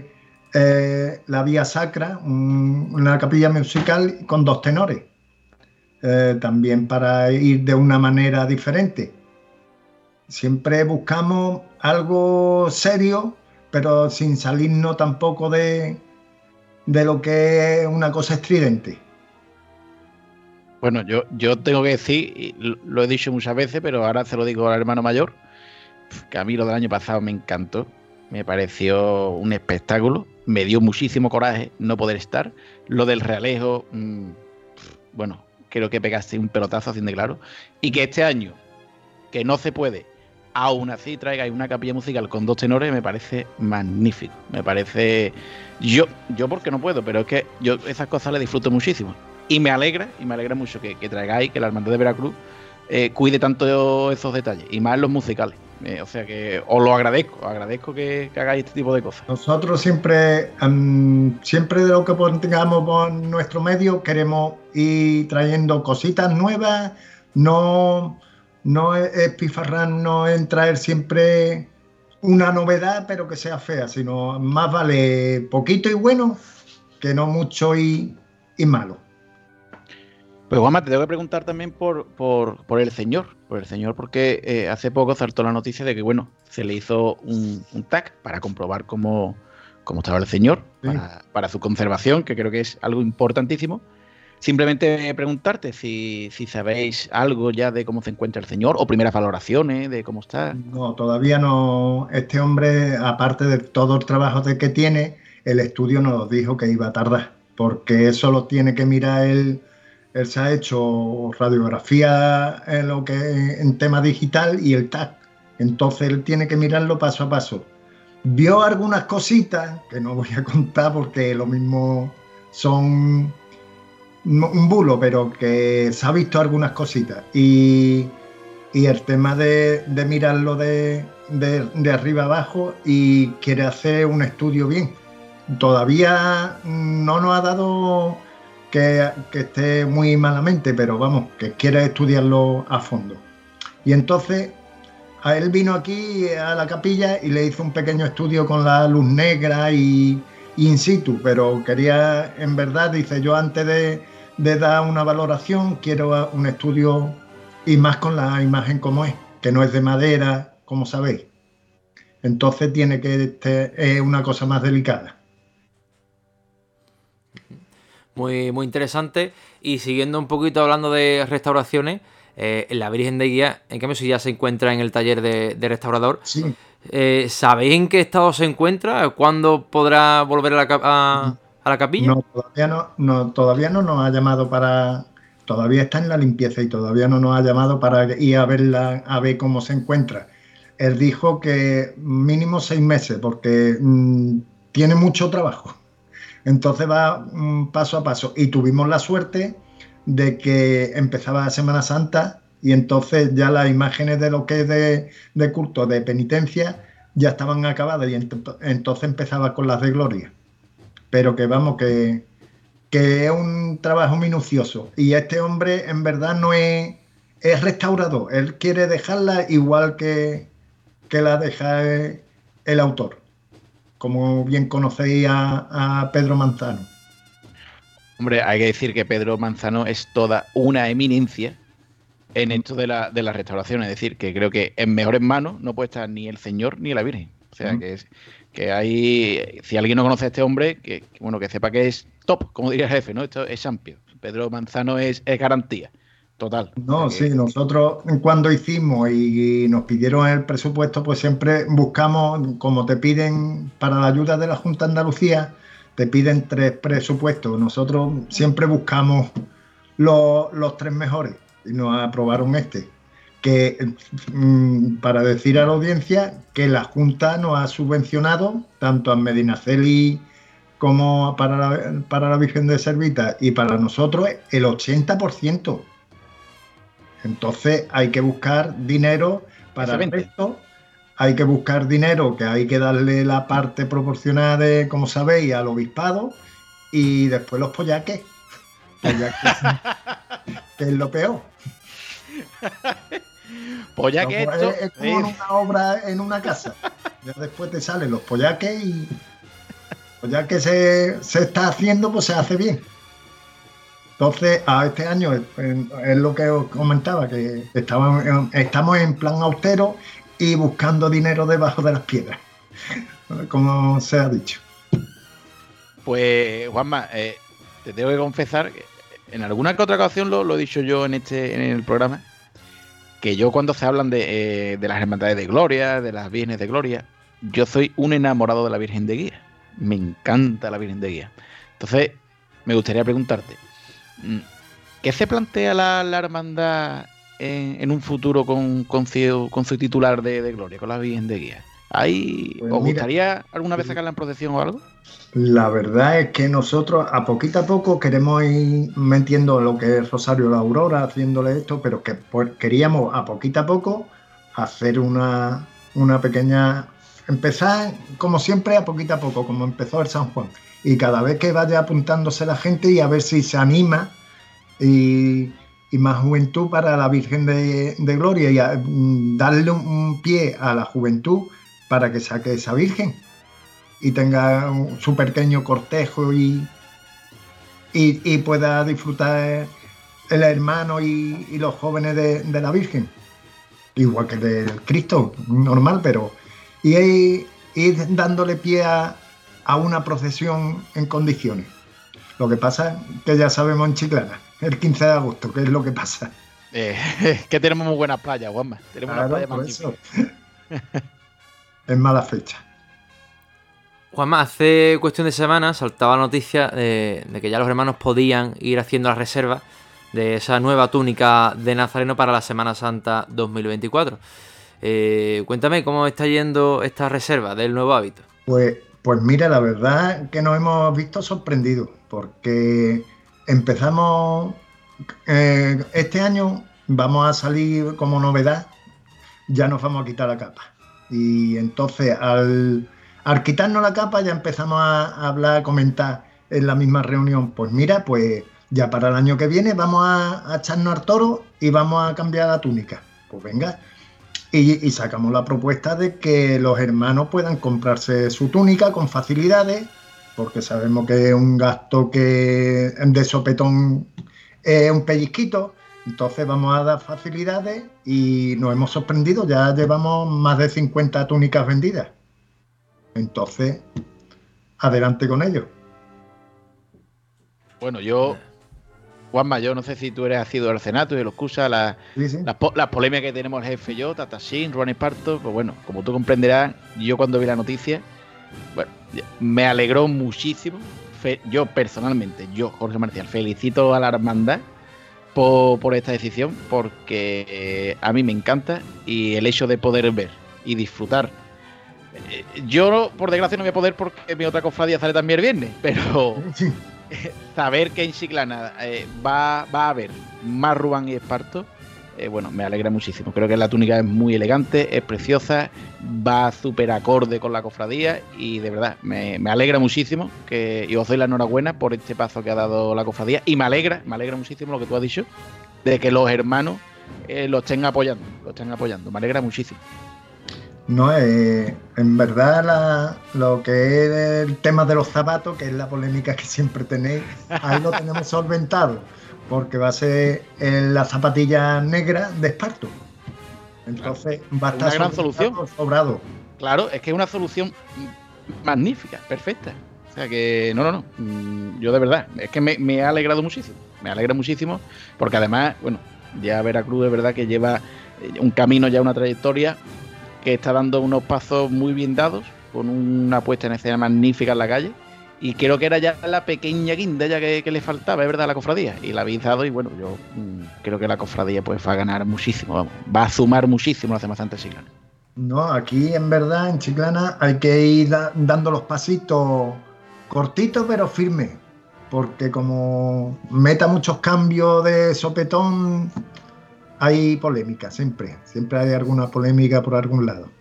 eh, la Vía Sacra, un- una capilla musical con dos tenores, eh, también para ir de una manera diferente. Siempre buscamos algo serio, pero sin salirnos tampoco de, de lo que es una cosa estridente. Bueno, yo, yo tengo que decir, lo he dicho muchas veces, pero ahora se lo digo al hermano mayor, que a mí lo del año pasado me encantó, me pareció un espectáculo, me dio muchísimo coraje no poder estar. Lo del realejo, mm, bueno, creo que pegaste un pelotazo haciendo claro. Y que este año, que no se puede, aún así traigáis una capilla musical con dos tenores, me parece magnífico. Me parece. Yo, yo porque no puedo, pero es que yo esas cosas las disfruto muchísimo. Y me alegra, y me alegra mucho que, que traigáis, que la Hermandad de Veracruz eh, cuide tanto esos detalles, y más los musicales. Eh, o sea que os lo agradezco, agradezco que, hagáis este tipo de cosas. Nosotros siempre, siempre de lo que tengamos por nuestro medio, queremos ir trayendo cositas nuevas, no, no es espifarrarnos en traer siempre una novedad, pero que sea fea, sino más vale poquito y bueno que no mucho y, y malo. Pues Juanma, te tengo que preguntar también por, por, por el señor, por el señor, porque eh, hace poco saltó la noticia de que, bueno, se le hizo un, un TAC para comprobar cómo, cómo estaba el señor, Sí. para, para su conservación, que creo que es algo importantísimo. Simplemente preguntarte si, si sabéis algo ya de cómo se encuentra el señor, o primeras valoraciones de cómo está. No, todavía no. Este hombre, aparte de todo el trabajo de que tiene, el estudio nos dijo que iba a tardar, porque eso lo tiene que mirar él. Él se ha hecho radiografía en lo que en tema digital y el TAC. Entonces él tiene que mirarlo paso a paso. Vio algunas cositas que no voy a contar porque lo mismo son un bulo, pero que se ha visto algunas cositas. Y, y el tema de, mirarlo de, de- de arriba abajo y quiere hacer un estudio bien. Todavía no nos ha dado que, que esté muy malamente, pero vamos, que quiere estudiarlo a fondo. Y entonces a él vino aquí a la capilla y le hizo un pequeño estudio con la luz negra y in situ, pero quería, en verdad, dice yo antes de, de dar una valoración, quiero un estudio y más con la imagen como es, que no es de madera, como sabéis. Entonces tiene que este, es una cosa más delicada. Muy, muy interesante. Y siguiendo un poquito hablando de restauraciones, eh, la Virgen de Guía, en cambio, si ya se encuentra en el taller de, de restaurador, eh, ¿sabéis en qué estado se encuentra? ¿Cuándo podrá volver a la, a- a la capilla? No, todavía no, no, todavía no nos ha llamado para. Todavía está en la limpieza y todavía no nos ha llamado para ir a verla, a ver cómo se encuentra. Él dijo que mínimo seis meses, porque mm, tiene mucho trabajo. Entonces va mm, paso a paso. Y tuvimos la suerte de que empezaba Semana Santa y entonces ya las imágenes de lo que es de, culto, de penitencia, ya estaban acabadas y ent- entonces empezaba con las de gloria pero que vamos, que, que es un trabajo minucioso. Y este hombre en verdad no es, es restaurador, él quiere dejarla igual que, que la deja el, el autor, como bien conocéis a, a Pedro Manzano. Hombre, hay que decir que Pedro Manzano es toda una eminencia en esto de la, de la restauración. Es decir, que creo que en mejores manos no puede estar ni el Señor ni la Virgen. O sea, que, es, que hay. Si alguien no conoce a este hombre, que, que, bueno, que sepa que es top, como diría el jefe, ¿no? Esto es champion. Pedro Manzano es, es garantía. Total. No, sí, nosotros cuando hicimos y nos pidieron el presupuesto, pues siempre buscamos, como te piden para la ayuda de la Junta de Andalucía, te piden tres presupuestos. Nosotros siempre buscamos los, los tres mejores y nos aprobaron este. Que mm, para decir a la audiencia que la Junta nos ha subvencionado tanto a Medinaceli como para la, para la Virgen de Servita y para nosotros el 80%. Entonces hay que buscar dinero para esto. Hay que buscar dinero que hay que darle la parte proporcionada, de, como sabéis, al obispado y después los pollaques. Pollaques, que es lo peor. No, esto. es, es como en una obra en una casa. Ya después te salen los pollaques y pollaques se, se está haciendo, pues se hace bien. Entonces, a este año es, es lo que os comentaba, que estamos en, estamos en plan austero y buscando dinero debajo de las piedras, como se ha dicho. Pues, Juanma, eh, te tengo que confesar que en alguna que otra ocasión lo, lo he dicho yo en este en el programa, que yo cuando se hablan de, eh, de las hermandades de gloria, de las vírgenes de gloria, yo soy un enamorado de la Virgen de Guía. Me encanta la Virgen de Guía. Entonces, me gustaría preguntarte, mm, ¿qué se plantea la, la hermandad en, en un futuro con, con, su, con su titular de, de gloria, con la Virgen de Guía? ¿Hay, Pues ¿Os mira, gustaría alguna vez sacarla en procesión o algo? La verdad es que nosotros a poquito a poco queremos ir metiendo lo que es Rosario la Aurora, haciéndole esto, pero que pues, queríamos a poquito a poco hacer una, una pequeña... Empezar, como siempre, a poquito a poco, como empezó el San Juan. Y cada vez que vaya apuntándose la gente y a ver si se anima y, y más juventud para la Virgen de, de Gloria y a- mm, darle un, un pie a la juventud para que saque esa Virgen y tenga un- su pequeño cortejo y, y, y pueda disfrutar el hermano y, y los jóvenes de, de la Virgen. Igual que del Cristo, normal, pero. Y ir, dándole pie a, a una procesión en condiciones. Lo que pasa es que ya sabemos en Chiclana, el 15 de agosto, que es lo que pasa. Eh, que tenemos muy buenas playas, Juanma. Tenemos Claro, unas playas magníficas. Es mala fecha. Juanma, hace cuestión de semanas saltaba la noticia de, de que ya los hermanos podían ir haciendo las reservas de esa nueva túnica de Nazareno para la Semana Santa 2024. Eh, cuéntame cómo está yendo esta reserva del nuevo hábito. Pues, pues mira, la verdad que nos hemos visto sorprendidos, porque empezamos eh, este año, vamos a salir como novedad, ya nos vamos a quitar la capa. Y entonces al, quitarnos la capa ya empezamos a hablar, a comentar en la misma reunión, pues mira, pues ya para el año que viene vamos a, echarnos al toro y vamos a cambiar la túnica. Pues venga, y, y sacamos la propuesta de que los hermanos puedan comprarse su túnica con facilidades, porque sabemos que es un gasto que de sopetón es un pellizquito. Entonces vamos a dar facilidades y nos hemos sorprendido, ya llevamos más de 50 túnicas vendidas. Entonces, adelante con ello. Bueno, yo, Juanma, yo no sé si tú eres asiduo al Senato y lo excusa, la- Sí, sí. las, las polémicas que tenemos el jefe y yo, Tatashin, Ruan Esparto, pues bueno, como tú comprenderás, yo cuando vi la noticia, bueno, me alegró muchísimo. Fe- yo personalmente, yo, Jorge Marcial, felicito a la hermandad por, por esta decisión, porque eh, a mí me encanta y el hecho de poder ver y disfrutar. eh, Yo, por desgracia, no voy a poder porque mi otra cofradía sale también el viernes, pero saber que en Chiclana eh, va, va a haber más Rubán y Esparto, eh, bueno, me alegra muchísimo. Creo que la túnica es muy elegante, es preciosa, va súper acorde con la cofradía y de verdad me, me alegra muchísimo que y os doy la enhorabuena por este paso que ha dado la cofradía y me alegra, me alegra muchísimo lo que tú has dicho de que los hermanos eh, lo estén apoyando, lo estén apoyando. Me alegra muchísimo. No, eh, en verdad lo que es el tema de los zapatos, que es la polémica que siempre tenéis, ahí lo tenemos solventado, porque va a ser eh, la zapatilla negra de esparto. Entonces va a estar Una gran solución. sobrado. Claro, es que es una solución magnífica, perfecta. O sea que, no, no, no. mm, Yo de verdad, es que me, me ha alegrado muchísimo. Me alegra muchísimo porque además, bueno, Ya Veracruz es verdad que lleva eh, un camino, ya una trayectoria, que está dando unos pasos muy bien dados, con una puesta en escena magnífica en la calle. Y creo que era ya la pequeña guinda ya que, le faltaba, es verdad, la cofradía. Y la habéis dado y bueno, yo mm, creo que la cofradía pues va a ganar muchísimo, vamos, va a sumar muchísimo la Semana Santa Chiclana. No, aquí en verdad en Chiclana hay que ir da- dando los pasitos cortitos pero firmes, porque como meta muchos cambios de sopetón, hay polémica siempre, siempre hay alguna polémica por algún lado.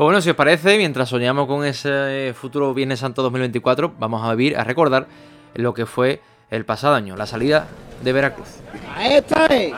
Pues bueno, si os parece, mientras soñamos con ese futuro Viernes Santo 2024, vamos a vivir, a recordar lo que fue el pasado año, la salida de Veracruz. Ahí está. eh.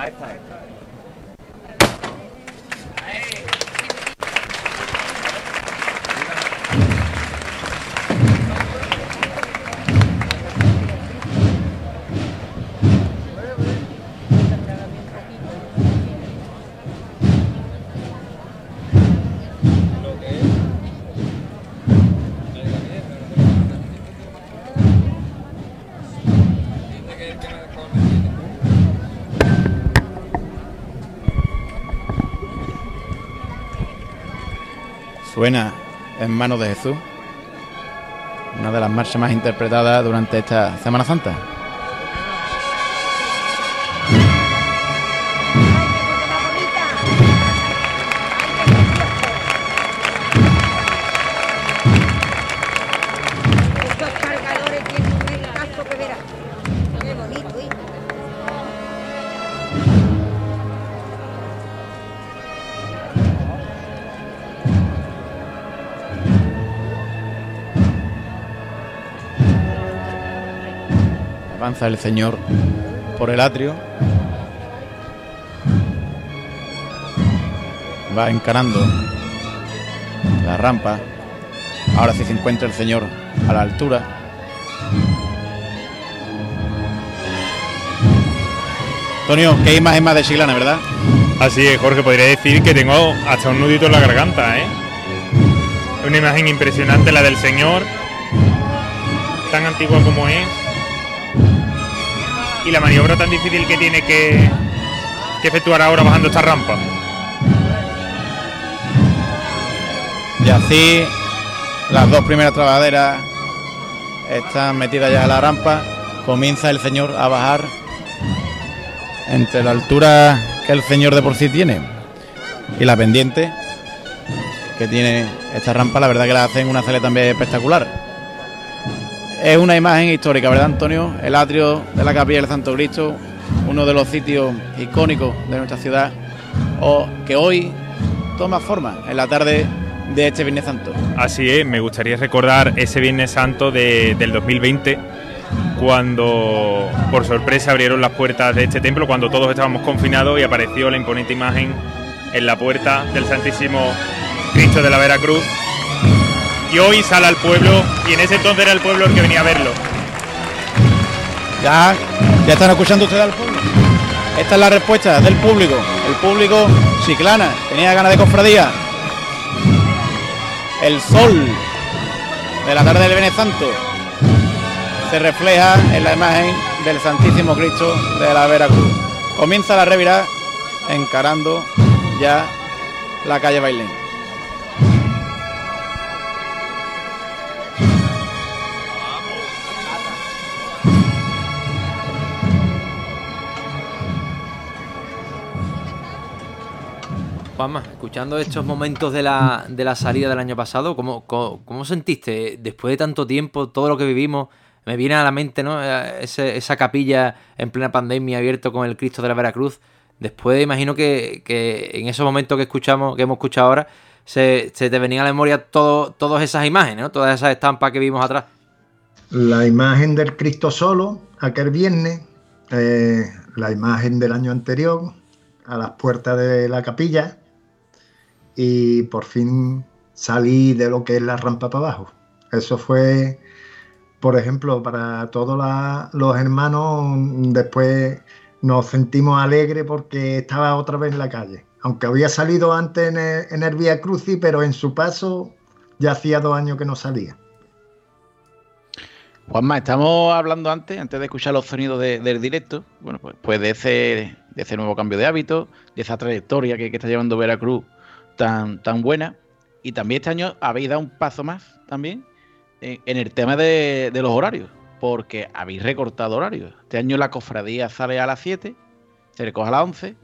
Suena en manos de Jesús. Una de las marchas más interpretadas durante esta Semana Santa. Avanza el Señor por el atrio. Va encarando la rampa. Ahora sí se encuentra el Señor a la altura. Antonio, qué imagen más de Chiclana, ¿verdad? Así es, Jorge, podría decir que tengo hasta un nudito en la garganta, ¿eh? Una imagen impresionante la del Señor, tan antigua como es, y la maniobra tan difícil que tiene que, que efectuar ahora bajando esta rampa. Y así las dos primeras trabajaderas están metidas ya en la rampa. Comienza el señor a bajar entre la altura que el señor de por sí tiene y la pendiente que tiene esta rampa. La verdad que la hacen una sale también espectacular. Es una imagen histórica, ¿verdad, Antonio? El atrio de la capilla del Santo Cristo, uno de los sitios icónicos de nuestra ciudad, o que hoy toma forma en la tarde de este Viernes Santo. Así es, me gustaría recordar ese Viernes Santo de- del 2020, cuando por sorpresa abrieron las puertas de este templo, cuando todos estábamos confinados y apareció la imponente imagen en la puerta del Santísimo Cristo de la Veracruz. Y hoy sale al pueblo, y en ese entonces era el pueblo el que venía a verlo. Ya, ya están escuchando ustedes al pueblo. Esta es la respuesta del público. El público chiclana tenía ganas de cofradía. El sol de la tarde del Viernes Santo se refleja en la imagen del Santísimo Cristo de la Veracruz. Comienza la revirada encarando ya la calle Bailén. Escuchando estos momentos de la, de la salida del año pasado, ¿cómo, cómo, sentiste después de tanto tiempo, todo lo que vivimos? Me viene a la mente, ¿no? Eh, esa capilla en plena pandemia abierto con el Cristo de la Veracruz. Después imagino que, que en esos momentos que escuchamos, que hemos escuchado ahora, se, te venían a la memoria todo, todas esas imágenes, ¿no? Todas esas estampas que vimos atrás. La imagen del Cristo solo, aquel viernes, eh, la imagen del año anterior, a las puertas de la capilla, y por fin salí de lo que es la rampa para abajo. Eso fue, por ejemplo, para todos los hermanos, después nos sentimos alegres porque estaba otra vez en la calle. Aunque había salido antes en el, en el Vía Crucis, pero en su paso ya hacía dos años que no salía. Juanma, estamos hablando antes, antes de escuchar los sonidos de- del directo, bueno, pues, pues de ese de ese nuevo cambio de hábito, de esa trayectoria que, que está llevando Veracruz tan, tan buena. Y también este año habéis dado un paso más también en, en el tema de, los horarios, porque habéis recortado horarios. Este año la cofradía sale a las 7, se recoge a las 11.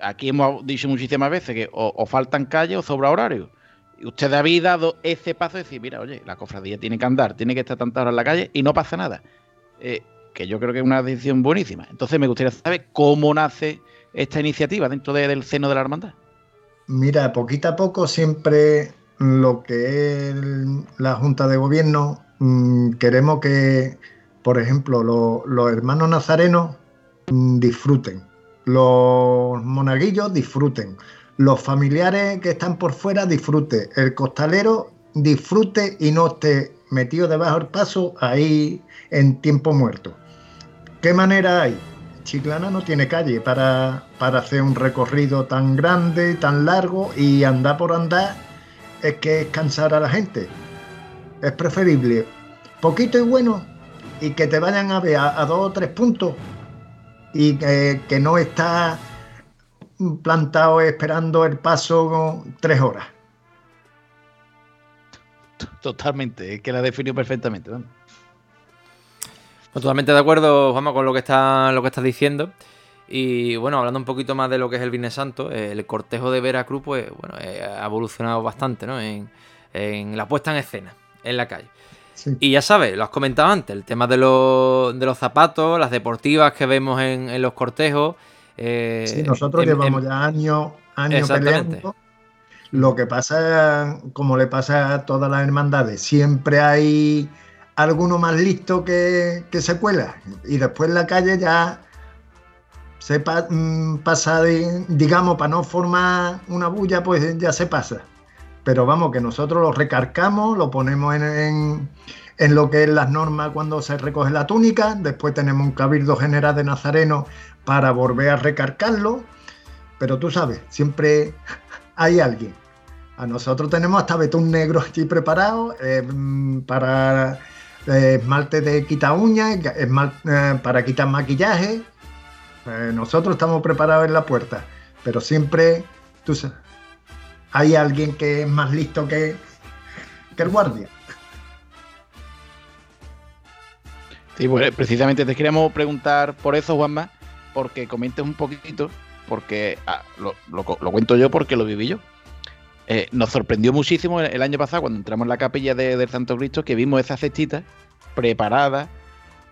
Aquí hemos dicho muchísimas veces que o, faltan calles o sobra horario. Y ustedes habéis dado ese paso de decir, mira, oye, la cofradía tiene que andar, tiene que estar tantas horas en la calle y no pasa nada. Eh, que yo creo que es una decisión buenísima. Entonces me gustaría saber cómo nace esta iniciativa dentro de- del seno de la hermandad. Mira, poquito a poco siempre lo que es la Junta de Gobierno mm, queremos que, por ejemplo, lo- los hermanos nazarenos mm, disfruten, los monaguillos disfruten, los familiares que están por fuera disfruten, el costalero disfrute y no esté metido debajo del paso ahí en tiempo muerto. ¿Qué manera hay? Chiclana no tiene calle para, para hacer un recorrido tan grande, tan largo y andar por andar es que es cansar a la gente. Es preferible poquito y bueno y que te vayan a ver a, dos o tres puntos y que, que no está plantado esperando el paso tres horas. Totalmente, es que la definió perfectamente. Totalmente de acuerdo, Juanma, con lo que está, lo que estás diciendo. Y bueno, hablando un poquito más de lo que es el Viernes Santo, eh, el cortejo de Veracruz, pues bueno, eh, ha evolucionado bastante, ¿no? En, en la puesta en escena, en la calle. Y ya sabes, lo has comentado antes, el tema de los, de los zapatos, las deportivas que vemos en, en los cortejos. eh, Sí, nosotros en- llevamos en- ya años, años peleando. Lo que pasa, como le pasa a todas las hermandades, siempre hay alguno más listo que, se cuela. Y después la calle ya se mm, pasa, de- digamos, para no formar una bulla, pues ya se pasa. Pero vamos, que nosotros lo recarcamos, lo ponemos en, lo que es las normas cuando se recoge la túnica, después tenemos un cabildo general de Nazareno para volver a recarcarlo, pero tú sabes, siempre hay alguien. A nosotros tenemos hasta betún negro aquí preparado eh, mm, para esmalte de quita uñas, esmal- eh, para quitar maquillaje. Eh, nosotros estamos preparados en la puerta, pero siempre tú sabes, hay alguien que es más listo que, que el guardia. Sí, pues precisamente te queríamos preguntar por eso, Juanma, porque comentes un poquito, porque ah, lo, lo lo cuento yo porque lo viví yo. Eh, nos sorprendió muchísimo el, año pasado cuando entramos en la capilla de- Santo Cristo que vimos esa cestita preparada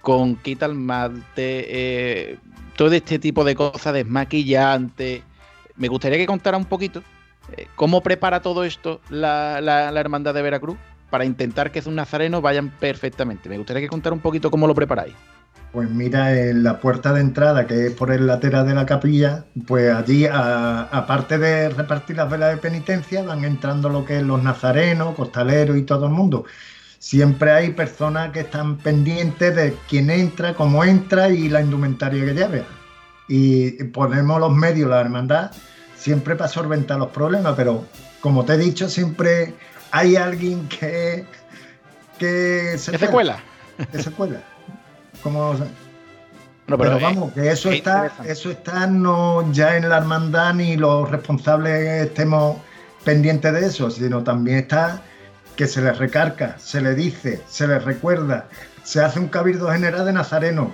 con quita el malte, eh, todo este tipo de cosas, desmaquillante. Me gustaría que contara un poquito eh, cómo prepara todo esto la, la- Hermandad de Veracruz para intentar que sus nazarenos vayan perfectamente. Me gustaría que contara un poquito cómo lo preparáis. Pues mira, en la puerta de entrada, que es por el lateral de la capilla, pues allí, aparte de repartir las velas de penitencia, van entrando lo que es los nazarenos, costaleros y todo el mundo. Siempre hay personas que están pendientes de quién entra, cómo entra y la indumentaria que lleve. Y ponemos los medios, la hermandad, siempre para solventar los problemas, pero como te he dicho, siempre hay alguien que, que se, Que se cuela. Que se cuela. Como, No, pero, pero, eh, vamos, que eso es está, eso está no ya en la hermandad ni los responsables estemos pendientes de eso, sino también está que se les recarga, se le dice, se les recuerda, se hace un cabildo general de Nazareno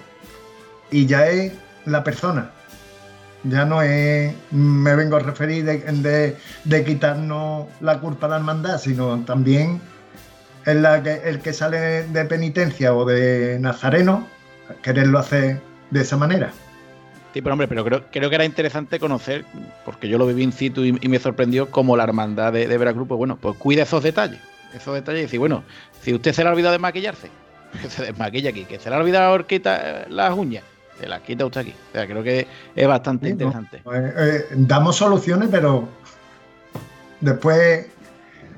y ya es la persona. Ya no es, me vengo a referir de, de- de quitarnos la culpa a la hermandad, sino también la que, el que sale de penitencia o de Nazareno, quererlo hacer de esa manera. Sí, pero hombre, pero creo, creo que era interesante conocer, porque yo lo viví in situ y, y me sorprendió cómo la hermandad de, de Veracruz, pues bueno, pues cuida esos detalles. Esos detalles y decir, bueno, si usted se le ha olvidado de maquillarse, que se desmaquilla aquí, que se le ha olvidado quitar las uñas, se las quita usted aquí. O sea, creo que es bastante Sí, ¿no? interesante. Pues, eh, damos soluciones, pero después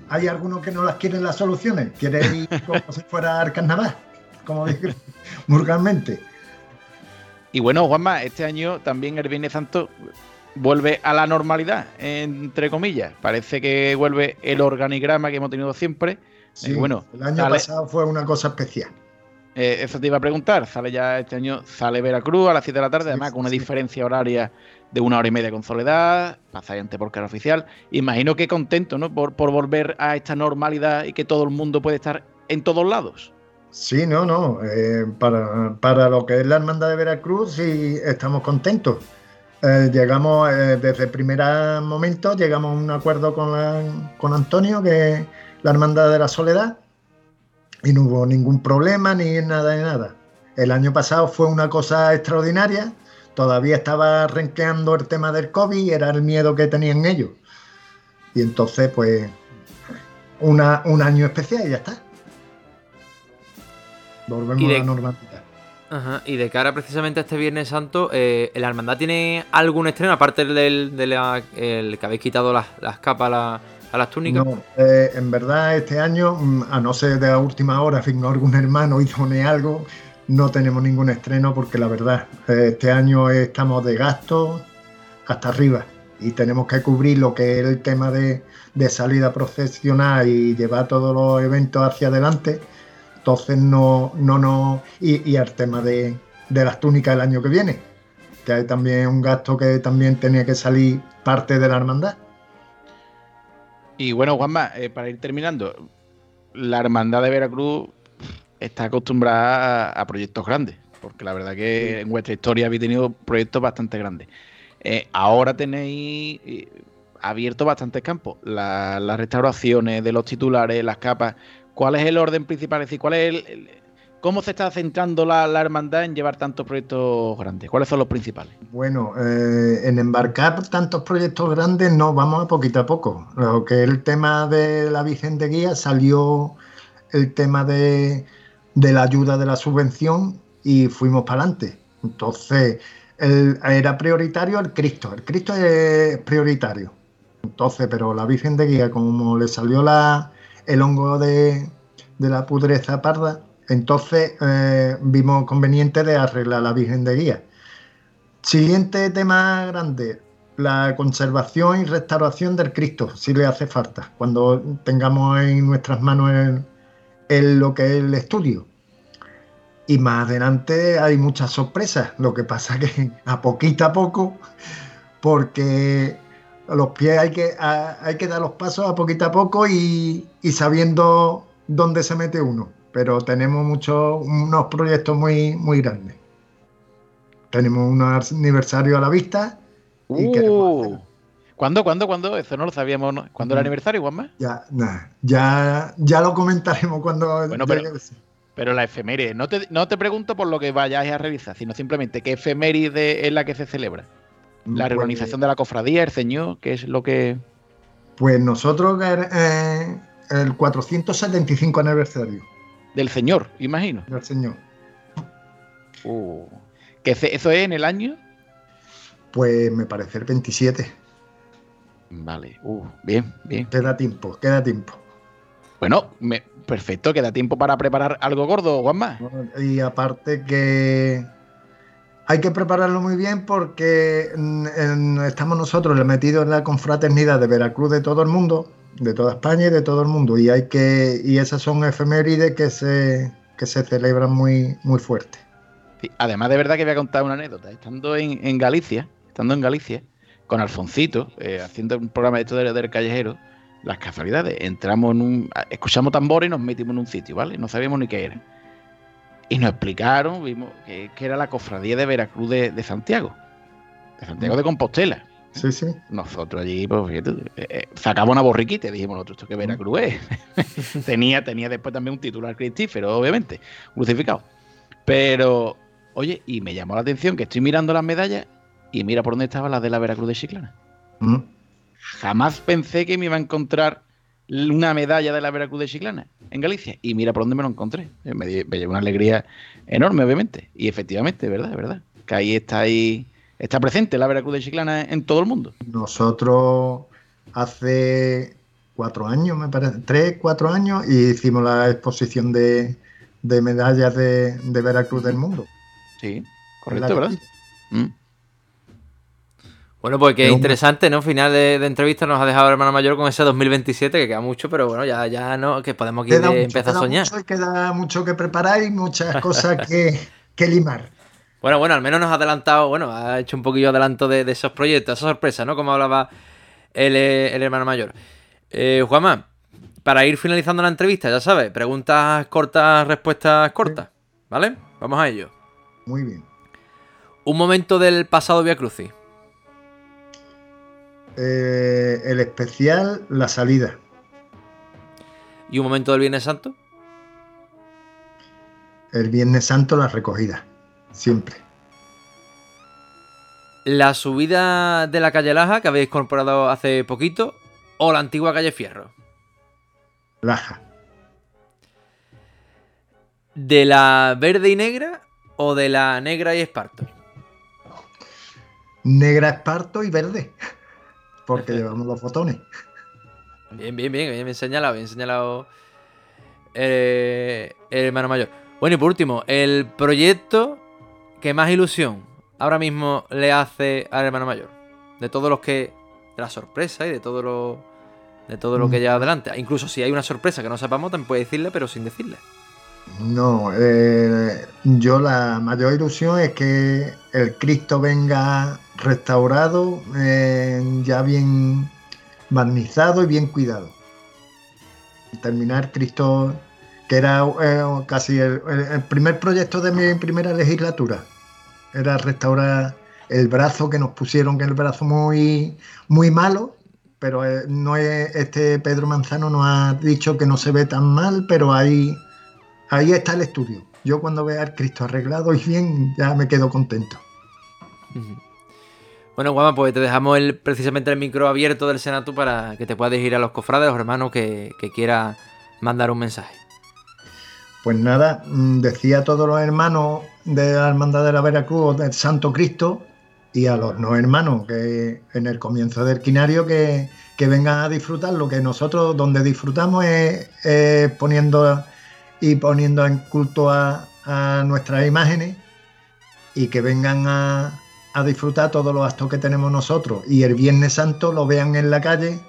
hay algunos que no las quieren las soluciones, quieren ir como si fuera al carnaval, como dije vulgarmente. Y bueno, Juanma, este año también el Viernes Santo vuelve a la normalidad, entre comillas. Parece que vuelve el organigrama que hemos tenido siempre. Sí, Eh, bueno, el año pasado fue una cosa especial. eh, eso te iba a preguntar. Sale ya este año, sale Veracruz a las 7 de la tarde, además con una diferencia horaria de una hora y media con Soledad, pasáis ante por cara oficial. Imagino que contento, ¿no? Por, por volver a esta normalidad y que todo el mundo puede estar en todos lados. Sí, no, no. eh, para, para lo que es la Hermandad de Veracruz, sí estamos contentos. Eh, llegamos, eh, desde el primer momento, llegamos a un acuerdo con, con Antonio, que es la Hermandad de la Soledad, y no hubo ningún problema ni nada de nada. El año pasado fue una cosa extraordinaria, todavía estaba renqueando el tema del COVID y era el miedo que tenían ellos. Y entonces, pues, una, un año especial y ya está. Volvemos de- a la normalidad. Ajá, y de cara precisamente a este Viernes Santo, eh, ¿la hermandad tiene algún estreno, aparte del de la, el que habéis quitado las, las capas a, la- a las túnicas? No, eh, en verdad este año, mm, a no ser de la última hora, firmó algún hermano y done algo, no tenemos ningún estreno porque la verdad, eh, este año estamos de gasto hasta arriba y tenemos que cubrir lo que es el tema de, de salida procesional y llevar todos los eventos hacia adelante. Entonces no, no, no, y, y el tema de, de las túnicas el año que viene, que hay también un gasto que también tenía que salir parte de la hermandad. Y bueno, Juanma, eh, para ir terminando, la Hermandad de Veracruz está acostumbrada a, a proyectos grandes, porque la verdad que en vuestra historia habéis tenido proyectos bastante grandes. Eh, ahora tenéis eh, abierto bastantes campos, La- las restauraciones de los titulares, las capas. ¿Cuál es el orden principal? Es decir, ¿cuál es el- ¿cómo se está centrando la, hermandad en llevar tantos proyectos grandes? ¿Cuáles son los principales? Bueno, eh, en embarcar tantos proyectos grandes no, vamos a poquito a poco. Lo que el tema de la Virgen de Guía salió el tema de, la ayuda de la subvención y fuimos para adelante. Entonces, era prioritario el Cristo. El Cristo es prioritario. Entonces, pero la Virgen de Guía, como le salió la, el hongo de, la pudreza parda, entonces eh, vimos conveniente de arreglar la Virgen de Guía. Siguiente tema grande, la conservación y restauración del Cristo, si le hace falta, cuando tengamos en nuestras manos el- lo que es el estudio. Y más adelante hay muchas sorpresas, lo que pasa que a poquito a poco, porque a los pies hay que, a- hay que dar los pasos a poquito a poco y, y sabiendo dónde se mete uno. Pero tenemos muchos, unos proyectos muy, muy grandes. Tenemos un aniversario a la vista. Y queremos Uh, ¿Cuándo, cuándo, cuándo? Eso no lo sabíamos. ¿no? ¿Cuándo el Mm. aniversario, Juanma? Ya, nah, ya, ya lo comentaremos cuando Bueno, llegue pero-. Pero la efeméride, no te, no te pregunto por lo que vayáis a realizar, sino simplemente qué efeméride es la que se celebra. La Pues- reorganización de la cofradía, el ceñor, que es lo que... Pues nosotros eh, el 475 aniversario Del señor, imagino. del Señor. Uh, que eso es en el año... Pues me parece el 27. Vale, uh, bien, bien. Queda tiempo, queda tiempo. Bueno, me- perfecto, queda tiempo para preparar algo gordo, Juanma. Y aparte que hay que prepararlo muy bien porque estamos nosotros metidos en la confraternidad de Veracruz de todo el mundo, de toda España y de todo el mundo. Y hay que, y esas son efemérides que se, que se celebran muy, muy fuerte. Además, de verdad que voy a contar una anécdota. Estando en, Galicia, estando en Galicia, con Alfoncito, eh, haciendo un programa de esto del, del callejero, las casualidades, entramos en un. escuchamos tambores y nos metimos en un sitio, ¿vale? No sabíamos ni qué era. Y nos explicaron, vimos que, que era la cofradía de Veracruz de, de Santiago, de Santiago de Compostela. Sí, sí. Nosotros allí, pues fíjate, eh, eh, sacamos una borriquita y dijimos nosotros, esto que Veracruz es. tenía, tenía después también un titular cristífero, obviamente, crucificado. Pero, oye, y me llamó la atención que estoy mirando las medallas y mira por dónde estaba la de la Veracruz de Chiclana. Mm. Jamás pensé que me iba a encontrar una medalla de la Veracruz de Chiclana en Galicia. Y mira por dónde me lo encontré. Eh, Me, me llevó una alegría enorme, obviamente. Y efectivamente, verdad, verdad. Que ahí está ahí, está presente la Veracruz de Chiclana en todo el mundo. Nosotros hace cuatro años, me parece, tres, cuatro años, y hicimos la exposición de, de medallas de, de Veracruz del mundo. Sí, correcto, ¿verdad? Mm. Bueno, pues un- interesante, ¿no? Final de, de entrevista nos ha dejado el hermano mayor con ese 2027, que queda mucho, pero bueno, ya, ya no, que podemos aquí Queda de- mucho, empezar a soñar. mucho queda mucho que preparar y muchas cosas que, que limar. Bueno, bueno, al menos nos ha adelantado, bueno, ha hecho un poquillo adelanto de, de esos proyectos, esa sorpresa, ¿no? Como hablaba el, eh, el hermano mayor. Eh, Juanma, para ir finalizando la entrevista, ya sabes, preguntas cortas, respuestas cortas, ¿vale? Vamos a ello. Muy bien. Un momento del pasado Via Crucis. Eh, el especial, la salida. ¿Y un momento del Viernes Santo? El Viernes Santo, la recogida. Siempre. La subida de la calle Laja, que habéis incorporado hace poquito, o la antigua calle Fierro. Laja. ¿De la verde y negra o de la negra y esparto? Negra, esparto y verde. Porque llevamos los botones. Bien, bien, bien, bien señalado, bien señalado eh, el hermano mayor. Bueno, y por último, el proyecto que más ilusión ahora mismo le hace al hermano mayor. De todos los que. De la sorpresa y de todo lo. De todo lo que Mm. lleva adelante. Incluso si hay una sorpresa que no sepamos, también puede decirle, pero sin decirle. No, eh, yo la mayor ilusión es que el Cristo venga restaurado, eh, ya bien barnizado y bien cuidado. Terminar Cristo, que era eh, casi el, primer proyecto de mi primera legislatura, era restaurar el brazo que nos pusieron, que el brazo muy, muy malo, pero no es, este Pedro Manzano nos ha dicho que no se ve tan mal, pero ahí, ahí está el estudio. Yo cuando vea al Cristo arreglado y bien, ya me quedo contento. Bueno, Guama, pues te dejamos el, precisamente el micro abierto del Senatu para que te puedas dirigir a los cofrades, los hermanos que, que quiera mandar un mensaje. Pues nada, mm, decía a todos los hermanos de la Hermandad de la Veracruz, del Santo Cristo, y a los no hermanos que en el comienzo del quinario que, que vengan a disfrutar. Lo que nosotros donde disfrutamos es, es poniendo y poniendo en culto a, nuestras imágenes y que vengan a, a disfrutar todos los actos que tenemos nosotros. Y el Viernes Santo lo vean en la calle,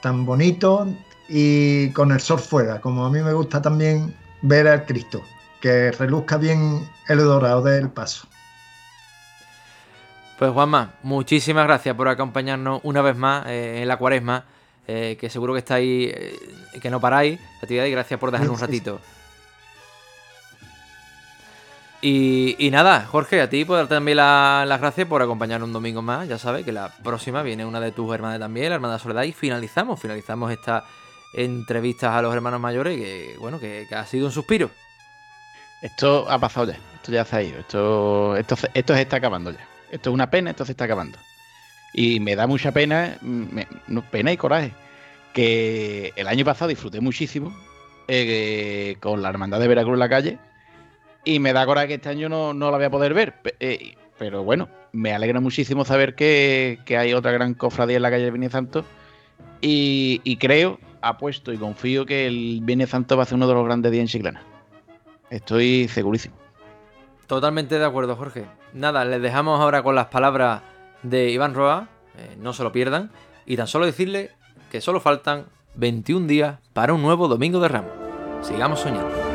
tan bonito y con el sol fuera, como a mí me gusta también ver al Cristo, que reluzca bien el dorado del paso. Pues Juanma, muchísimas gracias por acompañarnos una vez más eh, en la cuaresma, eh, que seguro que estáis, eh, que no paráis, la actividad, y gracias por dejarnos un ratito. Y, y nada, Jorge, a ti por darte también la- las gracias por acompañarnos un domingo más. Ya sabes que la próxima viene una de tus hermanas también, la hermana Soledad, y finalizamos, finalizamos estas entrevistas a los hermanos mayores, que bueno, que, que ha sido un suspiro. Esto ha pasado ya, esto ya se ha ido, esto, esto, esto se está acabando ya. Esto es una pena, esto se está acabando. Y me da mucha pena, pena y coraje, que el año pasado disfruté muchísimo eh, con la Hermandad de Veracruz en la calle y me da coraje que este año no, no la voy a poder ver. Eh, pero bueno, me alegra muchísimo saber que, que hay otra gran cofradía en la calle del Viernes Santo y, y creo, apuesto y confío que el Viernes Santo va a ser uno de los grandes días en Chiclana. Estoy segurísimo. Totalmente de acuerdo, Jorge. Nada, les dejamos ahora con las palabras de Iván Roa, eh, no se lo pierdan, y tan solo decirle que solo faltan 21 días para un nuevo Domingo de Ramos. Sigamos soñando.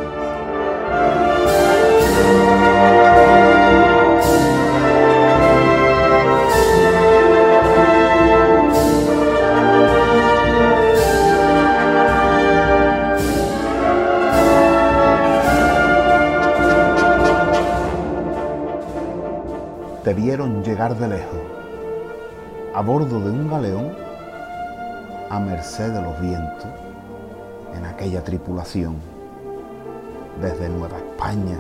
te vieron llegar de lejos, a bordo de un galeón, a merced de los vientos, en aquella tripulación, desde Nueva España.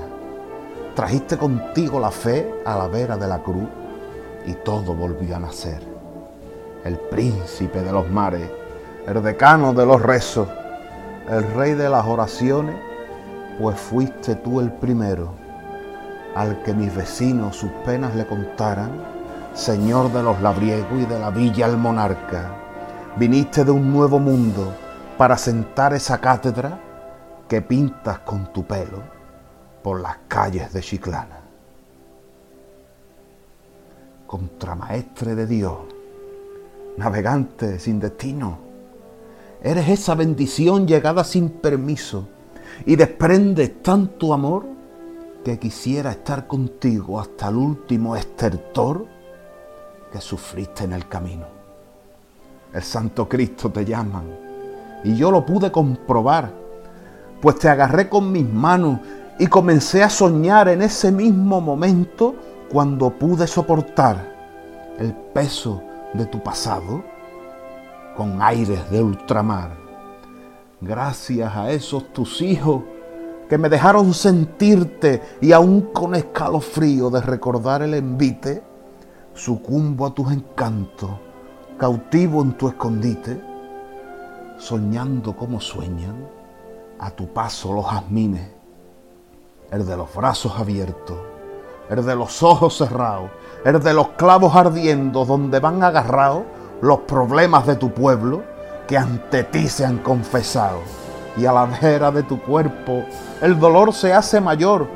Trajiste contigo la fe a la vera de la cruz y todo volvió a nacer. El príncipe de los mares, el decano de los rezos, el rey de las oraciones, pues fuiste tú el primero al que mis vecinos sus penas le contaran, señor de los labriegos y de la villa el monarca, viniste de un nuevo mundo para sentar esa cátedra que pintas con tu pelo por las calles de Chiclana. contramaestre de Dios, navegante sin destino. Eres esa bendición llegada sin permiso y desprendes tanto amor que quisiera estar contigo hasta el último estertor que sufriste en el camino. El Santo Cristo te llama y yo lo pude comprobar, pues te agarré con mis manos y comencé a soñar en ese mismo momento cuando pude soportar el peso de tu pasado con aires de ultramar. Gracias a esos tus hijos que me dejaron sentirte y aún con escalofrío de recordar el envite, sucumbo a tus encantos, cautivo en tu escondite, soñando como sueñan a tu paso los jazmines, el de los brazos abiertos, el de los ojos cerrados, el de los clavos ardiendo donde van agarrados los problemas de tu pueblo que ante ti se han confesado. Y a la vera de tu cuerpo el dolor se hace mayor,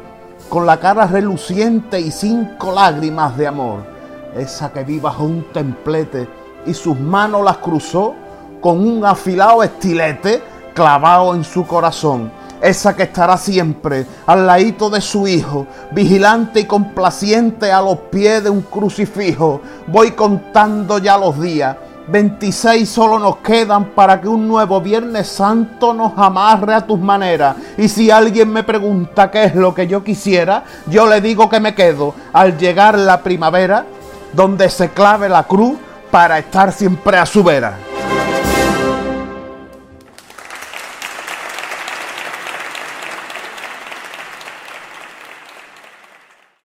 con la cara reluciente y cinco lágrimas de amor. Esa que vi bajo un templete y sus manos las cruzó con un afilado estilete clavado en su corazón esa que estará siempre al ladito de su hijo, vigilante y complaciente a los pies de un crucifijo. Voy contando ya los días. 26 solo nos quedan para que un nuevo Viernes Santo nos amarre a tus maneras. Y si alguien me pregunta qué es lo que yo quisiera, yo le digo que me quedo al llegar la primavera, donde se clave la cruz para estar siempre a su vera.